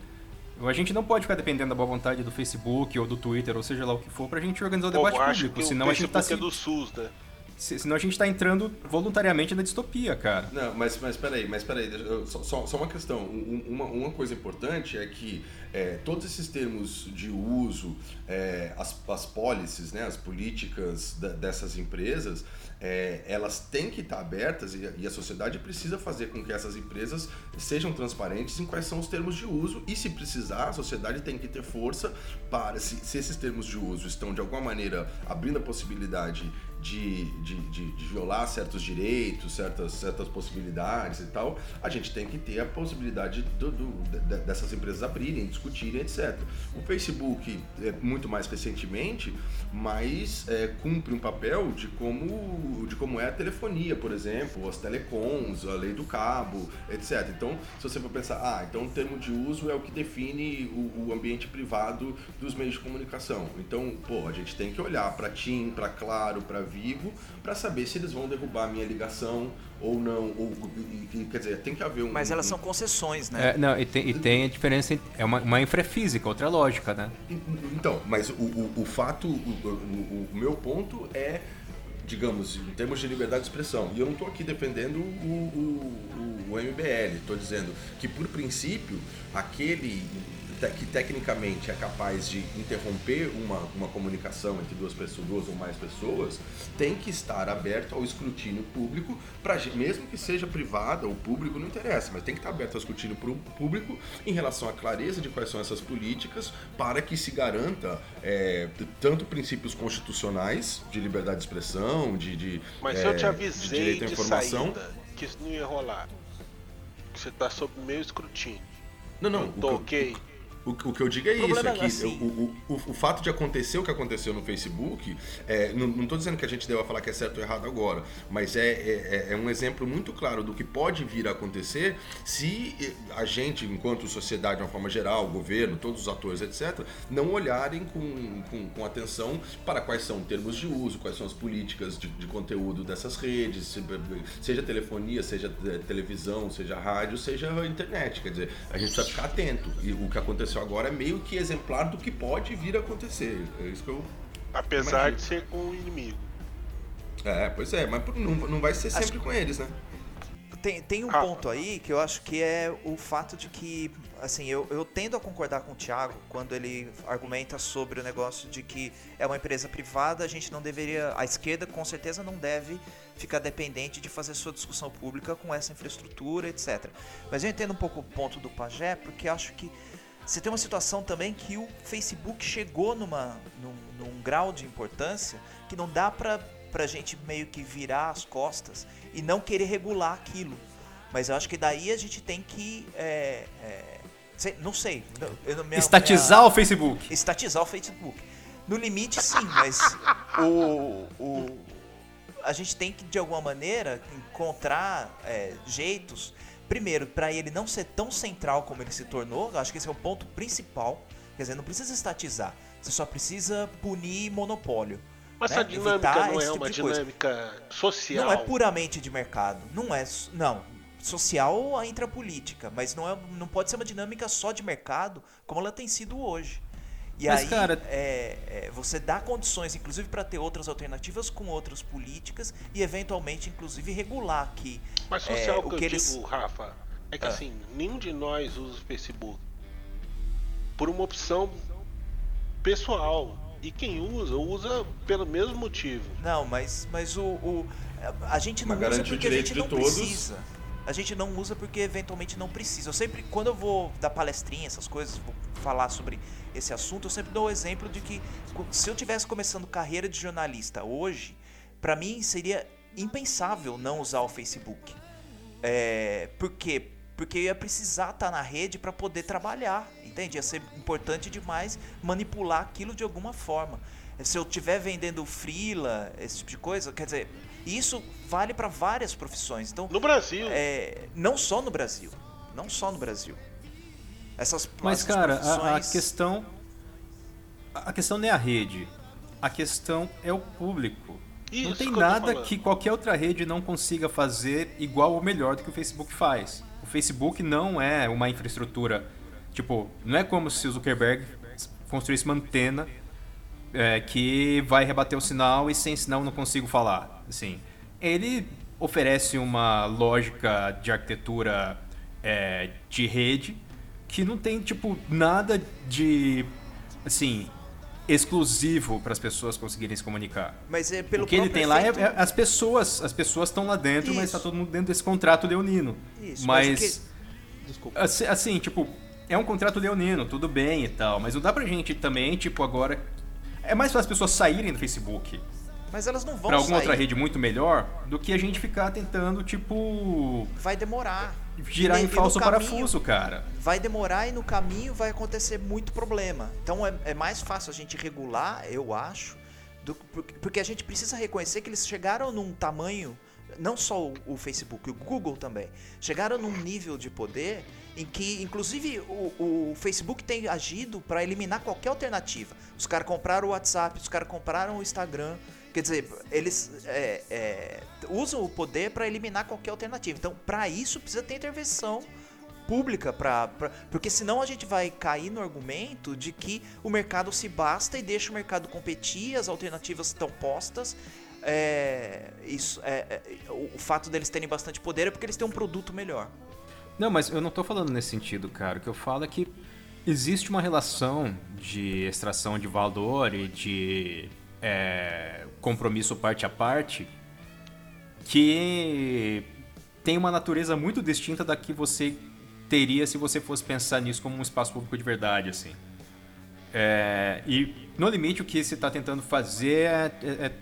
A gente não pode ficar dependendo da boa vontade do Facebook ou do Twitter, ou seja lá o que for, pra gente organizar o Pô, debate público, senão a gente tá... É do SUS, né? Senão a gente está entrando voluntariamente na distopia, cara. Não, mas, mas peraí, mas peraí, só, só uma questão. Uma, uma coisa importante é que é, todos esses termos de uso, é, as, as policies, né, as políticas da, dessas empresas, é, elas têm que estar abertas e, e, a sociedade precisa fazer com que essas empresas sejam transparentes em quais são os termos de uso e se precisar, a sociedade tem que ter força para, se, se esses termos de uso estão de alguma maneira abrindo a possibilidade de, de, de, de, violar certos direitos, certas, certas possibilidades e tal, a gente tem que ter a possibilidade do, do, dessas empresas abrirem, discutirem, etc. O Facebook, é, muito mais recentemente, mas é, cumpre um papel de como, de como é a telefonia, por exemplo, as telecoms, a lei do cabo, etc. Então, se você for pensar, ah, então o termo de uso é o que define o, o ambiente privado dos meios de comunicação. Então, pô, a gente tem que olhar para TIM, para Claro, para vivo para saber se eles vão derrubar a minha ligação ou não. Ou, quer dizer, tem que haver um. Mas elas um... são concessões, né? É, não, e tem, e tem a diferença, é uma, uma infrafísica, outra lógica, né? Então, mas o, o, o fato, o, o, o meu ponto é digamos, em termos de liberdade de expressão. E eu não estou aqui defendendo o, o, o MBL, estou dizendo que, por princípio, aquele que tecnicamente é capaz de interromper uma, uma comunicação entre duas pessoas, duas ou mais pessoas, tem que estar aberto ao escrutínio público, pra, mesmo que seja privada ou público, não interessa, mas tem que estar aberto ao escrutínio público em relação à clareza de quais são essas políticas, para que se garanta é, tanto princípios constitucionais de liberdade de expressão, de, de, mas é, eu te avisei de direito à informação. Saída, que isso não ia rolar. Que você está sob meio escrutínio. Não, não. O, o que eu digo é o isso, é que assim. o, o, o, fato de acontecer o que aconteceu no Facebook, é, não estou dizendo que a gente deva falar que é certo ou errado agora, mas é, é, é, um exemplo muito claro do que pode vir a acontecer se a gente, enquanto sociedade de uma forma geral, governo, todos os atores, etc., não olharem com, com, com atenção para quais são termos de uso, quais são as políticas de, de conteúdo dessas redes, seja telefonia, seja televisão, seja rádio, seja internet. Quer dizer, a gente precisa ficar atento. E o que aconteceu isso. Agora é meio que exemplar do que pode vir a acontecer. É isso que eu. Apesar Imagina. de ser com o inimigo. É, pois é, mas não, não vai ser sempre Acho... com eles, né? Tem, tem um ah. ponto aí que eu acho que é o fato de que, assim, eu, eu tendo a concordar com o Thiago quando ele argumenta sobre o negócio de que é uma empresa privada, a gente não deveria, a esquerda com certeza não deve ficar dependente de fazer sua discussão pública com essa infraestrutura, etc. Mas eu entendo um pouco o ponto do Pajé, porque acho que você tem uma situação também que o Facebook chegou numa, num, num grau de importância que não dá pra, pra gente meio que virar as costas e não querer regular aquilo. Mas eu acho que daí a gente tem que. É, é, não sei. Eu, minha, estatizar minha, o Facebook. Estatizar o Facebook. No limite, sim, mas o, o, a gente tem que, de alguma maneira, encontrar é, jeitos. Primeiro, para ele não ser tão central como ele se tornou, eu acho que esse é o ponto principal. Quer dizer, não precisa estatizar, você só precisa punir monopólio. Mas né? essa dinâmica Evitar não é tipo uma dinâmica social. Não é puramente de mercado. Não é. Não. Social entra política, mas não, é, não pode ser uma dinâmica só de mercado como ela tem sido hoje. E mas, aí cara... é, é, você dá condições, inclusive, para ter outras alternativas com outras políticas e eventualmente, inclusive, regular aqui. Mas social é, que, que eu eles... digo, Rafa, é que ah. assim, nenhum de nós usa o Facebook por uma opção pessoal e quem usa, usa pelo mesmo motivo. Não, mas, mas o, o a gente não usa porque a gente não precisa. A gente não usa porque eventualmente não precisa. Eu sempre, quando eu vou dar palestrinha, essas coisas, vou falar sobre esse assunto, eu sempre dou o exemplo de que se eu tivesse começando carreira de jornalista hoje, para mim seria impensável não usar o Facebook. É, por quê? Porque eu ia precisar estar tá na rede para poder trabalhar. Entende? Ia ser importante demais manipular aquilo de alguma forma. Se eu estiver vendendo frila, esse tipo de coisa, quer dizer, isso vale para várias profissões. Então, no Brasil. É, não só no Brasil. Não só no Brasil. Essas, Mas, essas cara, profissões... a, a questão. A questão não é a rede. A questão é o público. Isso não tem que nada que qualquer outra rede não consiga fazer igual ou melhor do que o Facebook faz. O Facebook não é uma infraestrutura Tipo, não é como se o Zuckerberg construísse uma antena é, que vai rebater o sinal e sem sinal não consigo falar. Assim, ele oferece uma lógica de arquitetura é, de rede que não tem tipo nada de assim exclusivo para as pessoas conseguirem se comunicar. Mas é pelo o que ele tem efeito... lá é, é, as pessoas, as pessoas estão lá dentro, Isso. mas está todo mundo dentro desse contrato leonino. Isso, mas, mas que... Desculpa. Assim, assim, tipo, é um contrato leonino, tudo bem e tal, mas não dá pra gente também, tipo, agora. É mais fácil as pessoas saírem do Facebook. Mas elas não vão Pra alguma sair. outra rede muito melhor do que a gente ficar tentando, tipo. Vai demorar. Girar em falso parafuso, cara. Vai demorar e no caminho vai acontecer muito problema. Então é, é mais fácil a gente regular, eu acho, do, porque a gente precisa reconhecer que eles chegaram num tamanho, não só o, o Facebook, o Google também, chegaram num nível de poder em que, inclusive, o, o Facebook tem agido para eliminar qualquer alternativa. Os caras compraram o WhatsApp, os caras compraram o Instagram. Quer dizer, eles é, é, usam o poder para eliminar qualquer alternativa. Então, para isso, precisa ter intervenção pública para porque senão a gente vai cair no argumento de que o mercado se basta e deixa o mercado competir, as alternativas estão postas. É, isso, é, é, o, o fato deles terem bastante poder é porque eles têm um produto melhor. Não, mas eu não estou falando nesse sentido, cara. O que eu falo é que existe uma relação de extração de valor e de é, compromisso parte a parte que tem uma natureza muito distinta da que você teria se você fosse pensar nisso como um espaço público de verdade, assim. É, e no limite o que se está tentando fazer é, é, é,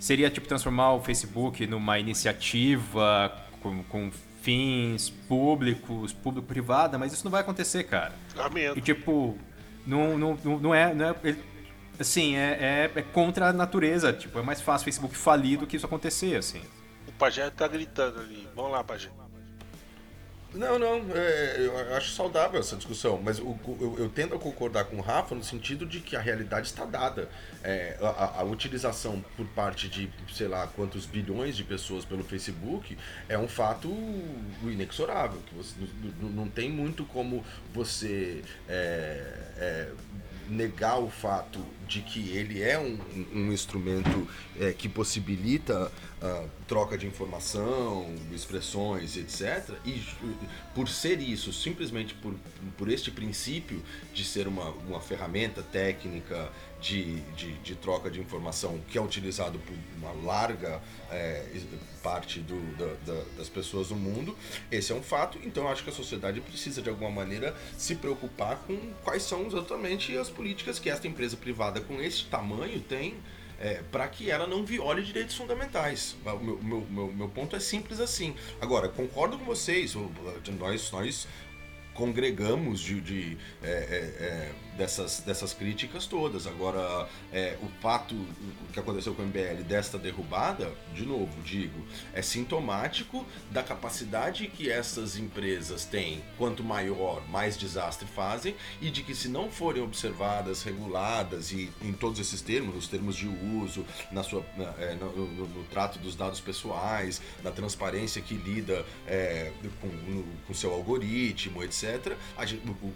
seria tipo transformar o Facebook numa iniciativa com, com fins públicos, público-privada, mas isso não vai acontecer, cara. Amém. E tipo, não, não, não é. Não é assim, é, é, é, contra a natureza. Tipo, é mais fácil o Facebook falir do que isso acontecer, assim. O Pajé tá gritando ali. Vamos lá, Pajé. Não, não, é, eu acho saudável essa discussão, mas eu, eu, eu, tendo a concordar com o Rafa no sentido de que a realidade está dada. É, a, a, utilização por parte de, sei lá, quantos bilhões de pessoas pelo Facebook é um fato inexorável, que você, não, não tem muito como você é, é negar o fato de que ele é um, um instrumento é, que possibilita uh, troca de informação, expressões, etc. E por ser isso, simplesmente por, por este princípio de ser uma, uma ferramenta técnica de, de, de, troca de informação que é utilizado por uma larga é, parte do, da, da, das pessoas do mundo. Esse é um fato, então eu acho que a sociedade precisa de alguma maneira se preocupar com quais são exatamente as políticas que esta empresa privada com esse tamanho tem é, para que ela não viole direitos fundamentais. O meu, meu, meu, meu, ponto é simples assim. Agora, concordo com vocês, nós, nós congregamos de, de é, é, é dessas, dessas críticas todas. Agora, é, o fato que aconteceu com o MBL desta derrubada, de novo, digo, é sintomático da capacidade que essas empresas têm. Quanto maior, mais desastre fazem, e de que se não forem observadas, reguladas e em todos esses termos, nos termos de uso, na sua, é, no, no, no, trato dos dados pessoais, na transparência que lida é, com o seu algoritmo, etc., a, o,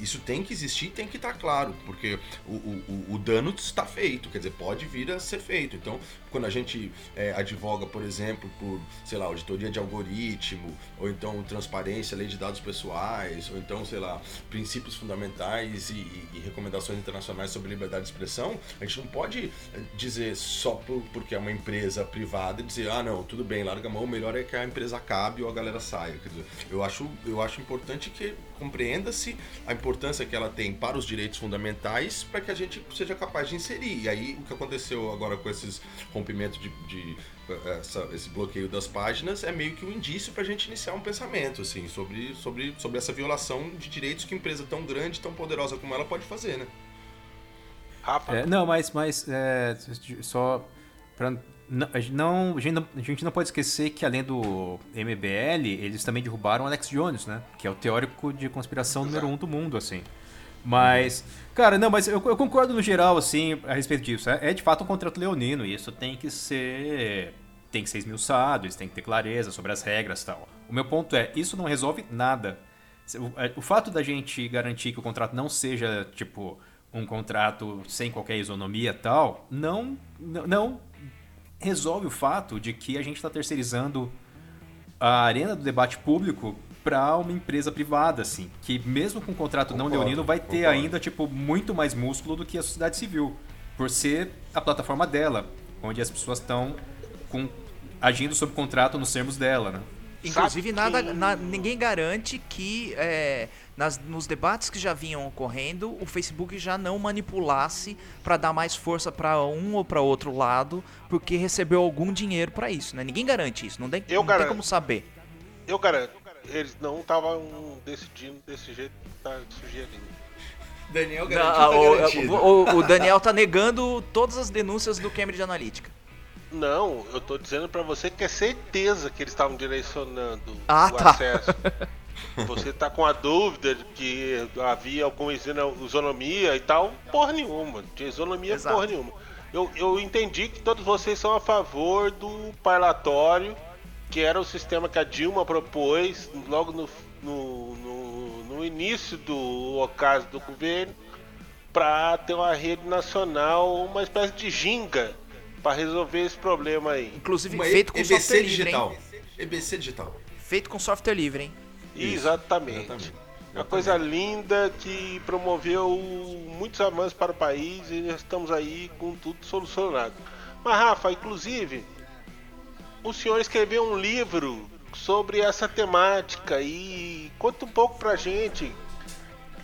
isso tem que existir tem que estar tá claro, porque o, o, o, dano está feito, quer dizer, pode vir a ser feito. Então, quando a gente é, advoga, por exemplo, por, sei lá, auditoria de algoritmo, ou então transparência, lei de dados pessoais, ou então, sei lá, princípios fundamentais e, e, recomendações internacionais sobre liberdade de expressão, a gente não pode é, dizer só por, porque é uma empresa privada e dizer, ah, não, tudo bem, larga a mão, melhor é que a empresa acabe ou a galera saia. Dizer, eu acho, eu acho importante que compreenda-se a importância que ela tem para os direitos fundamentais para que a gente seja capaz de inserir. E aí o que aconteceu agora com esses rompimentos de, de eh, essa, esse bloqueio das páginas é meio que um indício para a gente iniciar um pensamento assim sobre, sobre, sobre essa violação de direitos que empresa tão grande, tão poderosa como ela pode fazer, né? Rafa. É, não, mas, mas é, só para não, a, gente não, a gente não pode esquecer que além do MBL, eles também derrubaram Alex Jones, né? Que é o teórico de conspiração Exato. número um do mundo, assim. Mas, cara, não, mas eu, eu, concordo no geral, assim, a respeito disso. É, é, de fato um contrato leonino e isso tem que ser. tem que ser esmiuçado, isso tem que ter clareza sobre as regras e tal. O meu ponto é, isso não resolve nada. O, é, o fato da gente garantir que o contrato não seja, tipo, um contrato sem qualquer isonomia tal, não, não resolve o fato de que a gente está terceirizando a arena do debate público para uma empresa privada, assim, que mesmo com um contrato concordo, não leonino vai ter concordo. ainda tipo muito mais músculo do que a sociedade civil, por ser a plataforma dela, onde as pessoas estão agindo sob contrato nos termos dela, né? Inclusive, nada, na, ninguém garante que é, nas, nos debates que já vinham ocorrendo, o Facebook já não manipulasse para dar mais força para um ou para outro lado, porque recebeu algum dinheiro para isso, né? Ninguém garante isso, não, tem, não tem como saber. Eu garanto, eles não estavam decidindo desse jeito que tá sugerindo. Daniel garantiu, não, tá o, o, o, Daniel tá negando todas as denúncias do Cambridge Analytica. Não, eu tô dizendo para você que é certeza que eles estavam direcionando ah, o tá. acesso. Você tá com a dúvida de que havia alguma isonomia e tal? Porra nenhuma. De isonomia Exato. porra nenhuma. Eu, eu entendi que todos vocês são a favor do parlatório, que era o sistema que a Dilma propôs logo no, no, no, no início do ocaso do governo, para ter uma rede nacional, uma espécie de ginga para resolver esse problema aí. Inclusive uma feito com EBC software digital. livre, hein? EBC digital. Feito com software livre, hein? Exatamente. Exatamente. Uma coisa linda que promoveu muitos avanços para o país e estamos aí com tudo solucionado. Mas Rafa, inclusive, o senhor escreveu um livro sobre essa temática e conta um pouco pra gente.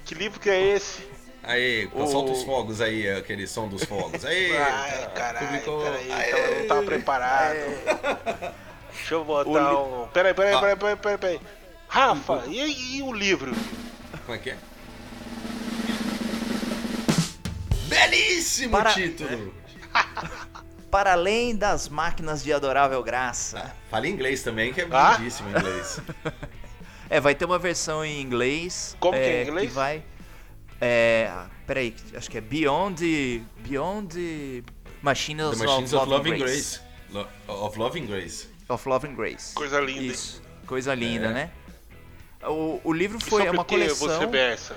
Que livro que é esse? Aí, o... solta os fogos aí, aquele som dos fogos. Aí, Ai, caralho, publicou... peraí, Aê. não tava preparado. Aê. Deixa eu botar li... um. Peraí, peraí, ah. peraí, peraí, peraí, peraí. Rafa, e, e o livro? Como é que é? Belíssimo Para... título! Para além das máquinas de adorável graça. Ah, fala inglês também, que é ah? lindíssimo inglês. É, vai ter uma versão em inglês. Como que é é, em inglês? Que vai. É. Peraí, acho que é Beyond. Beyond Machines, The Machines of, of Loving Grace. Lo- of Loving Grace. Of Loving Grace. Coisa linda, hein? Isso. Coisa linda, É. né? O, o livro foi é uma coleção. você?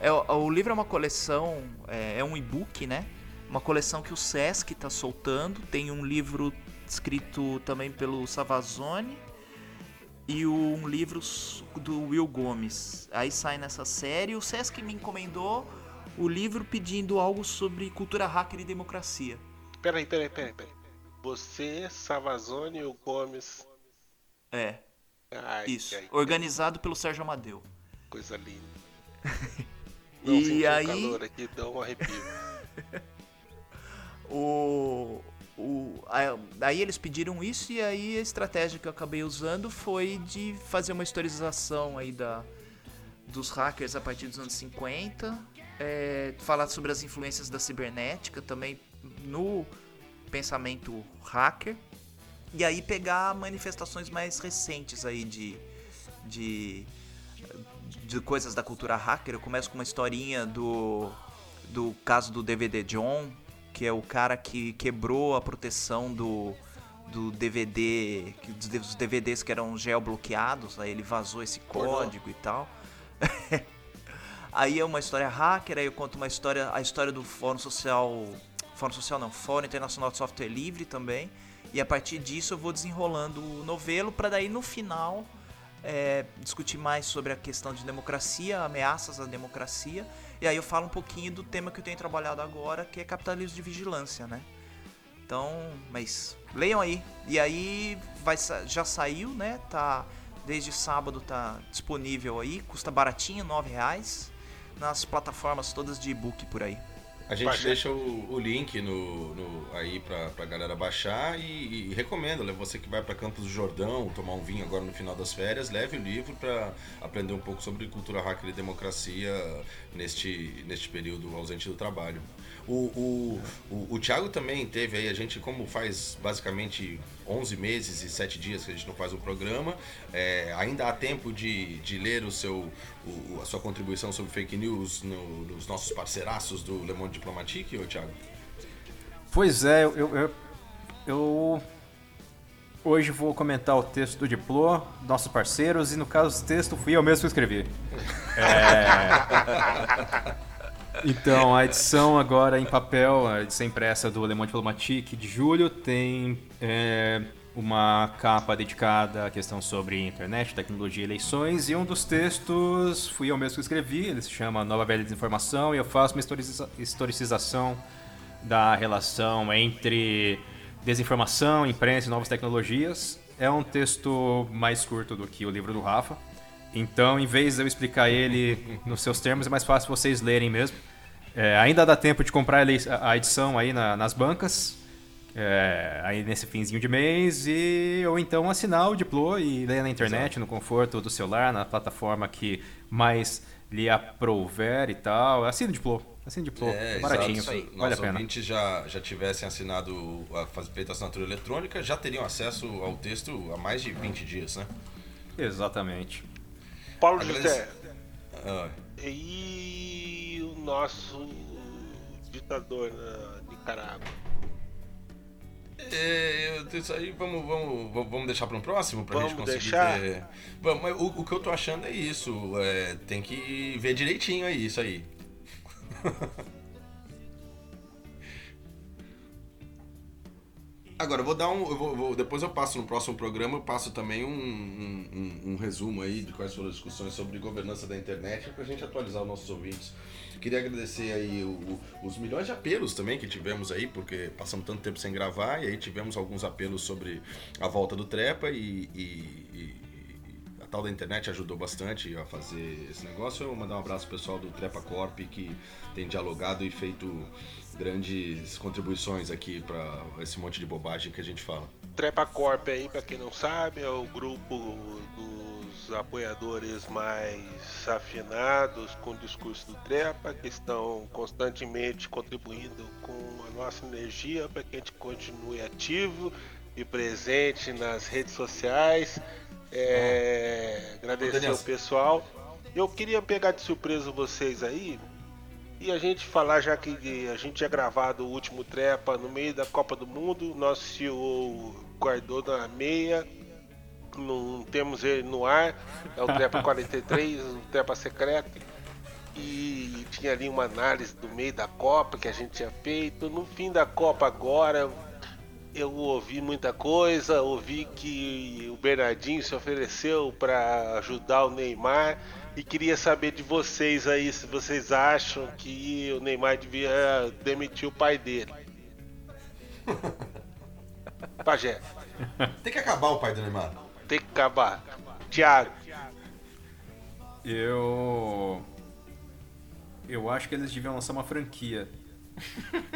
É, o, o livro é uma coleção, é, é um e-book, né? Uma coleção que o Sesc está soltando. Tem um livro escrito também pelo Savazone e um livro do Will Gomes. Aí sai nessa série. O Sesc me encomendou o livro pedindo algo sobre cultura hacker e democracia. Peraí, peraí, peraí, peraí. Você, Savazone e o Gomes. É, Ai, isso. ai, Organizado pelo Sérgio Amadeu. coisa linda. E Não, senti aí- o calor aqui, dá um arrepio. O, o, aí eles pediram isso e aí a estratégia que eu acabei usando foi de fazer uma historização aí da, dos hackers a partir dos anos 50, é, falar sobre as influências da cibernética também no pensamento hacker e aí pegar manifestações mais recentes aí de, de, de coisas da cultura hacker. Eu começo com uma historinha do, do caso do DVD John, que é o cara que quebrou a proteção do, do DVD, que- dos DVDs que eram geobloqueados, aí ele vazou esse código e tal. aí é uma história hacker, aí eu conto uma história, a história do Fórum Social, Fórum Social não, Fórum Internacional de Software Livre também. E a partir disso eu vou desenrolando o novelo para daí no final é, discutir mais sobre a questão de democracia, ameaças à democracia. E aí eu falo um pouquinho do tema que eu tenho trabalhado agora, que é capitalismo de vigilância, né? Então, mas leiam aí. E aí vai já saiu, né? Tá desde sábado tá disponível aí, custa baratinho, R$ reais nas plataformas todas de e-book por aí. A gente Baixa. deixa o, o link no, no- aí pra, pra galera baixar e, e recomendo, você que vai pra Campos do Jordão tomar um vinho agora no final das férias, leve o livro pra aprender um pouco sobre cultura hacker e democracia neste, neste período ausente do trabalho. O, o, o, o Thiago também teve aí, a gente como faz basicamente 11 meses e 7 dias que a gente não faz um programa, é, ainda há tempo de, de ler o seu, o- a sua contribuição sobre fake news no- nos nossos parceiraços do Le Monde Diplomatique, ô Thiago? Pois é, eu, eu, eu hoje vou comentar o texto do Diplo, nossos parceiros, e no caso o texto fui eu mesmo que escrevi. É... Então, a edição agora em papel, a edição impressa do Le Monde Diplomatique de julho, tem é, uma capa dedicada à questão sobre internet, tecnologia e eleições, e um dos textos fui eu mesmo que escrevi, ele se chama Nova Velha Desinformação, e eu faço uma historiciza- historicização da relação entre desinformação, imprensa e novas tecnologias. É um texto mais curto do que o livro do Rafa. Então, em vez de eu explicar ele nos seus termos, é mais fácil vocês lerem mesmo. É, ainda dá tempo de comprar a edição aí na- nas bancas, é, aí nesse finzinho de mês, e ou então assinar o Diplo e ler na internet, no conforto do celular, na plataforma que mais lhe aprouver e tal. Assina o Diplo, assina o Diplo, É, baratinho, exato. Se vale a pena. ouvintes já, já tivessem assinado, feito a assinatura eletrônica, já teriam acesso ao texto há mais de 20 dias, né? Exatamente. Paulo Agradece- José, Ah, e o nosso ditador na Nicarágua? É, isso aí vamos, vamos, vamos deixar para um próximo pra Vamos gente conseguir deixar? ter. Vamos, mas o, o que eu tô achando é isso. é, tem que ver direitinho aí, isso aí. Agora, eu vou dar um. eu vou- vou- depois eu passo no próximo programa, eu passo também um, um- um- um resumo aí de quais foram as discussões sobre governança da internet pra gente atualizar os nossos ouvintes. Queria agradecer aí o- o- os milhões de apelos também que tivemos aí, porque passamos tanto tempo sem gravar, e aí tivemos alguns apelos sobre a volta do Trepa e, e- e- a tal da internet ajudou bastante a fazer esse negócio. Eu vou mandar um abraço pro pessoal do Trepa Corp que tem dialogado e feito grandes contribuições aqui para esse monte de bobagem que a gente fala. Trepa Corp aí, pra quem não sabe, é o grupo dos apoiadores mais afinados com o discurso do Trepa, que estão constantemente contribuindo com a nossa energia para que a gente continue ativo e presente nas redes sociais É, agradecer Daniel. ao pessoal. Eu queria pegar de surpresa vocês aí e a gente falar, já que a gente tinha gravado o último trepa no meio da Copa do Mundo, nosso CEO guardou na meia, não temos ele no ar, é o trepa 43, o trepa secreto. E tinha ali uma análise do meio da Copa que a gente tinha feito. No fim da Copa agora, eu ouvi muita coisa, ouvi que o Bernardinho se ofereceu para ajudar o Neymar e queria saber de vocês aí se vocês acham que o Neymar devia demitir o pai dele. Pajé, Tem que acabar o pai do Neymar. tem que acabar. Thiago, Eu. Eu acho que eles deviam lançar uma franquia.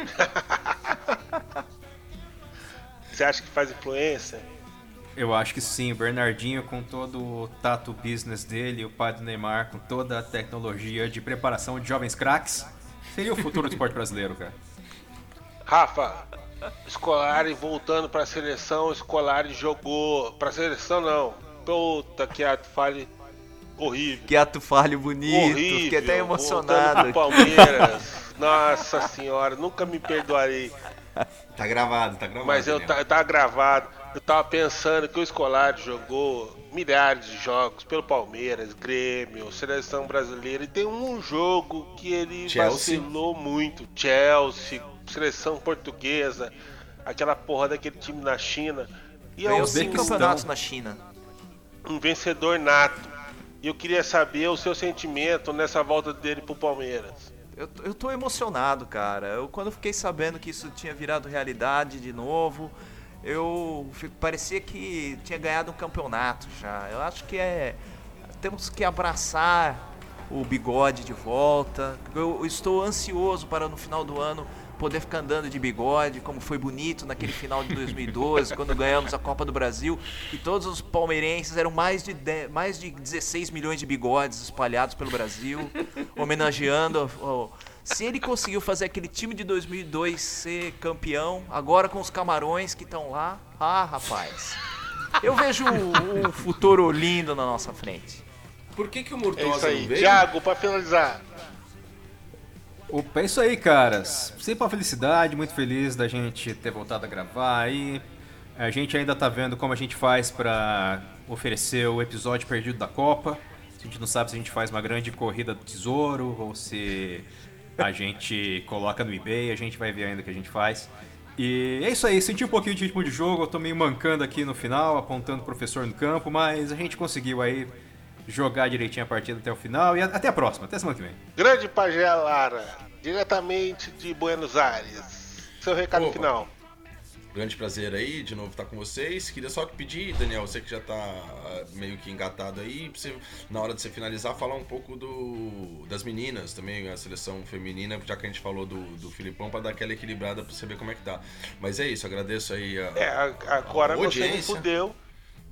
você acha que faz influência? Eu acho que sim, o Bernardinho com todo o tato business dele, o pai do Neymar com toda a tecnologia de preparação de jovens craques, seria o futuro do esporte brasileiro, cara. Rafa, Scolari voltando pra seleção, Scolari jogou. Pra seleção não. Puta que ato fale horrível. Que ato falho bonito, horrível. fiquei até emocionado. pro Palmeiras. Nossa senhora, nunca me perdoarei. Tá gravado, tá gravado. Mas eu tá, tá gravado. Eu tava pensando que o Scolari jogou milhares de jogos pelo Palmeiras, Grêmio, seleção brasileira e tem um jogo que ele Chelsea. vacilou muito. Chelsea, seleção portuguesa, aquela porra daquele time na China. E é Ganhou um, cinco campeonatos na China. um vencedor nato. E eu queria saber o seu sentimento nessa volta dele pro Palmeiras. Eu, eu tô emocionado, cara. Eu quando eu fiquei sabendo que isso tinha virado realidade de novo, eu parecia que tinha ganhado um campeonato já. Eu acho que é temos que abraçar o bigode de volta. Eu estou ansioso para no final do ano poder ficar andando de bigode, como foi bonito naquele final de 2012, quando ganhamos a Copa do Brasil, e todos os palmeirenses eram mais de, 10 mais de 16 milhões de bigodes espalhados pelo Brasil, homenageando. o- se ele conseguiu fazer aquele time de 2002 ser campeão, agora com os camarões que estão lá, ah, rapaz. Eu vejo um futuro lindo na nossa frente. Por que, que o É Murtosa isso não aí. veio? Thiago, pra finalizar. Opa, é isso aí, caras. Sempre uma felicidade, muito feliz da gente ter voltado a gravar aí. A gente ainda tá vendo como a gente faz pra oferecer o episódio perdido da Copa. A gente não sabe se a gente faz uma grande corrida do tesouro ou se a gente coloca no eBay, a gente vai ver ainda o que a gente faz. E é isso aí, senti um pouquinho de ritmo de jogo, eu tô meio mancando aqui no final, apontando o professor no campo, mas a gente conseguiu aí jogar direitinho a partida até o final e até a próxima, até semana que vem. Grande Pajé Lara, diretamente de Buenos Aires. Seu recado Opa. final. Grande prazer aí, de novo estar com vocês. Queria só pedir, Daniel, você que já tá ah, meio que engatado aí, pra você, na hora de você finalizar, falar um pouco do, das meninas também, a seleção feminina, já que a gente falou do, do Filipão, pra dar aquela equilibrada pra você ver como é que tá. Mas é isso, agradeço aí a. É, agora A você me fudeu.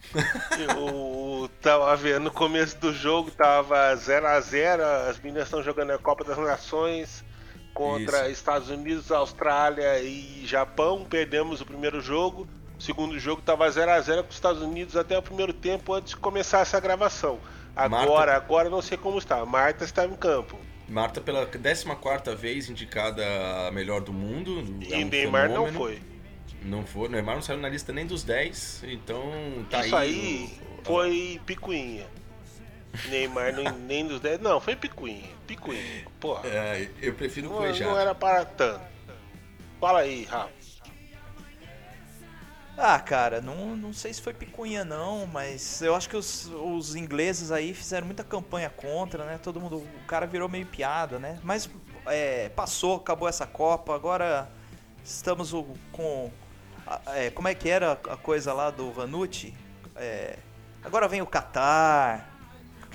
Eu tava vendo no começo do jogo, tava 0 a 0 as meninas estão jogando a Copa das Nações contra Estados Unidos, Austrália e Japão. Perdemos o primeiro jogo. O segundo jogo tava 0 a 0 com os Estados Unidos até o primeiro tempo antes de começar essa gravação. Agora, Marta- agora não sei como está. Marta está em campo. Marta, pela 14 vez indicada a melhor do mundo. E é um Neymar não fenômeno. foi. Não foi, Neymar não saiu na lista nem dos 10, então tá Isso aí. aí foi picuinha. Neymar nem, nem dos 10. Não, foi picuinha. Picuinha. Porra. É, eu prefiro Não, Cuejado. não era para tanto. Fala aí, Rafa. Ah, cara, não, não sei se foi picuinha não, mas eu acho que os, os ingleses aí fizeram muita campanha contra, né? Todo mundo, o cara virou meio piada, né? Mas é, passou, acabou essa Copa, agora estamos com... é, como é que era a coisa lá do Vanucci? É, agora vem o Qatar.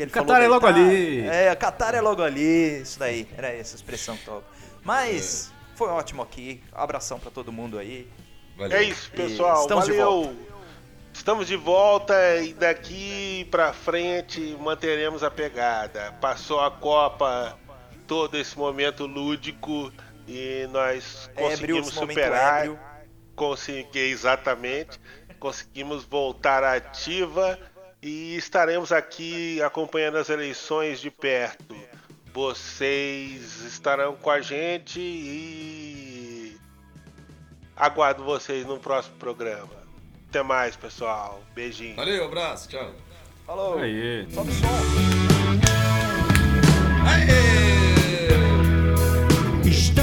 Que ele da é logo Itália. ali. É, Qatar é logo ali, isso daí, era essa expressão toda. Mas foi ótimo aqui, abração pra todo mundo aí. Valeu. É isso, pessoal. estamos de Valeu. Estamos de volta e daqui pra frente manteremos a pegada. Passou a Copa, todo esse momento lúdico e nós conseguimos superar. Consegui exatamente. Conseguimos voltar à ativa e estaremos aqui acompanhando as eleições de perto. Vocês estarão com a gente e aguardo vocês no próximo programa. Até mais, pessoal. Beijinho. Valeu, abraço, tchau. Falou. Aí. Sobe o som. Estão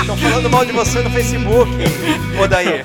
Estão falando mal de você no Facebook, ô Daí.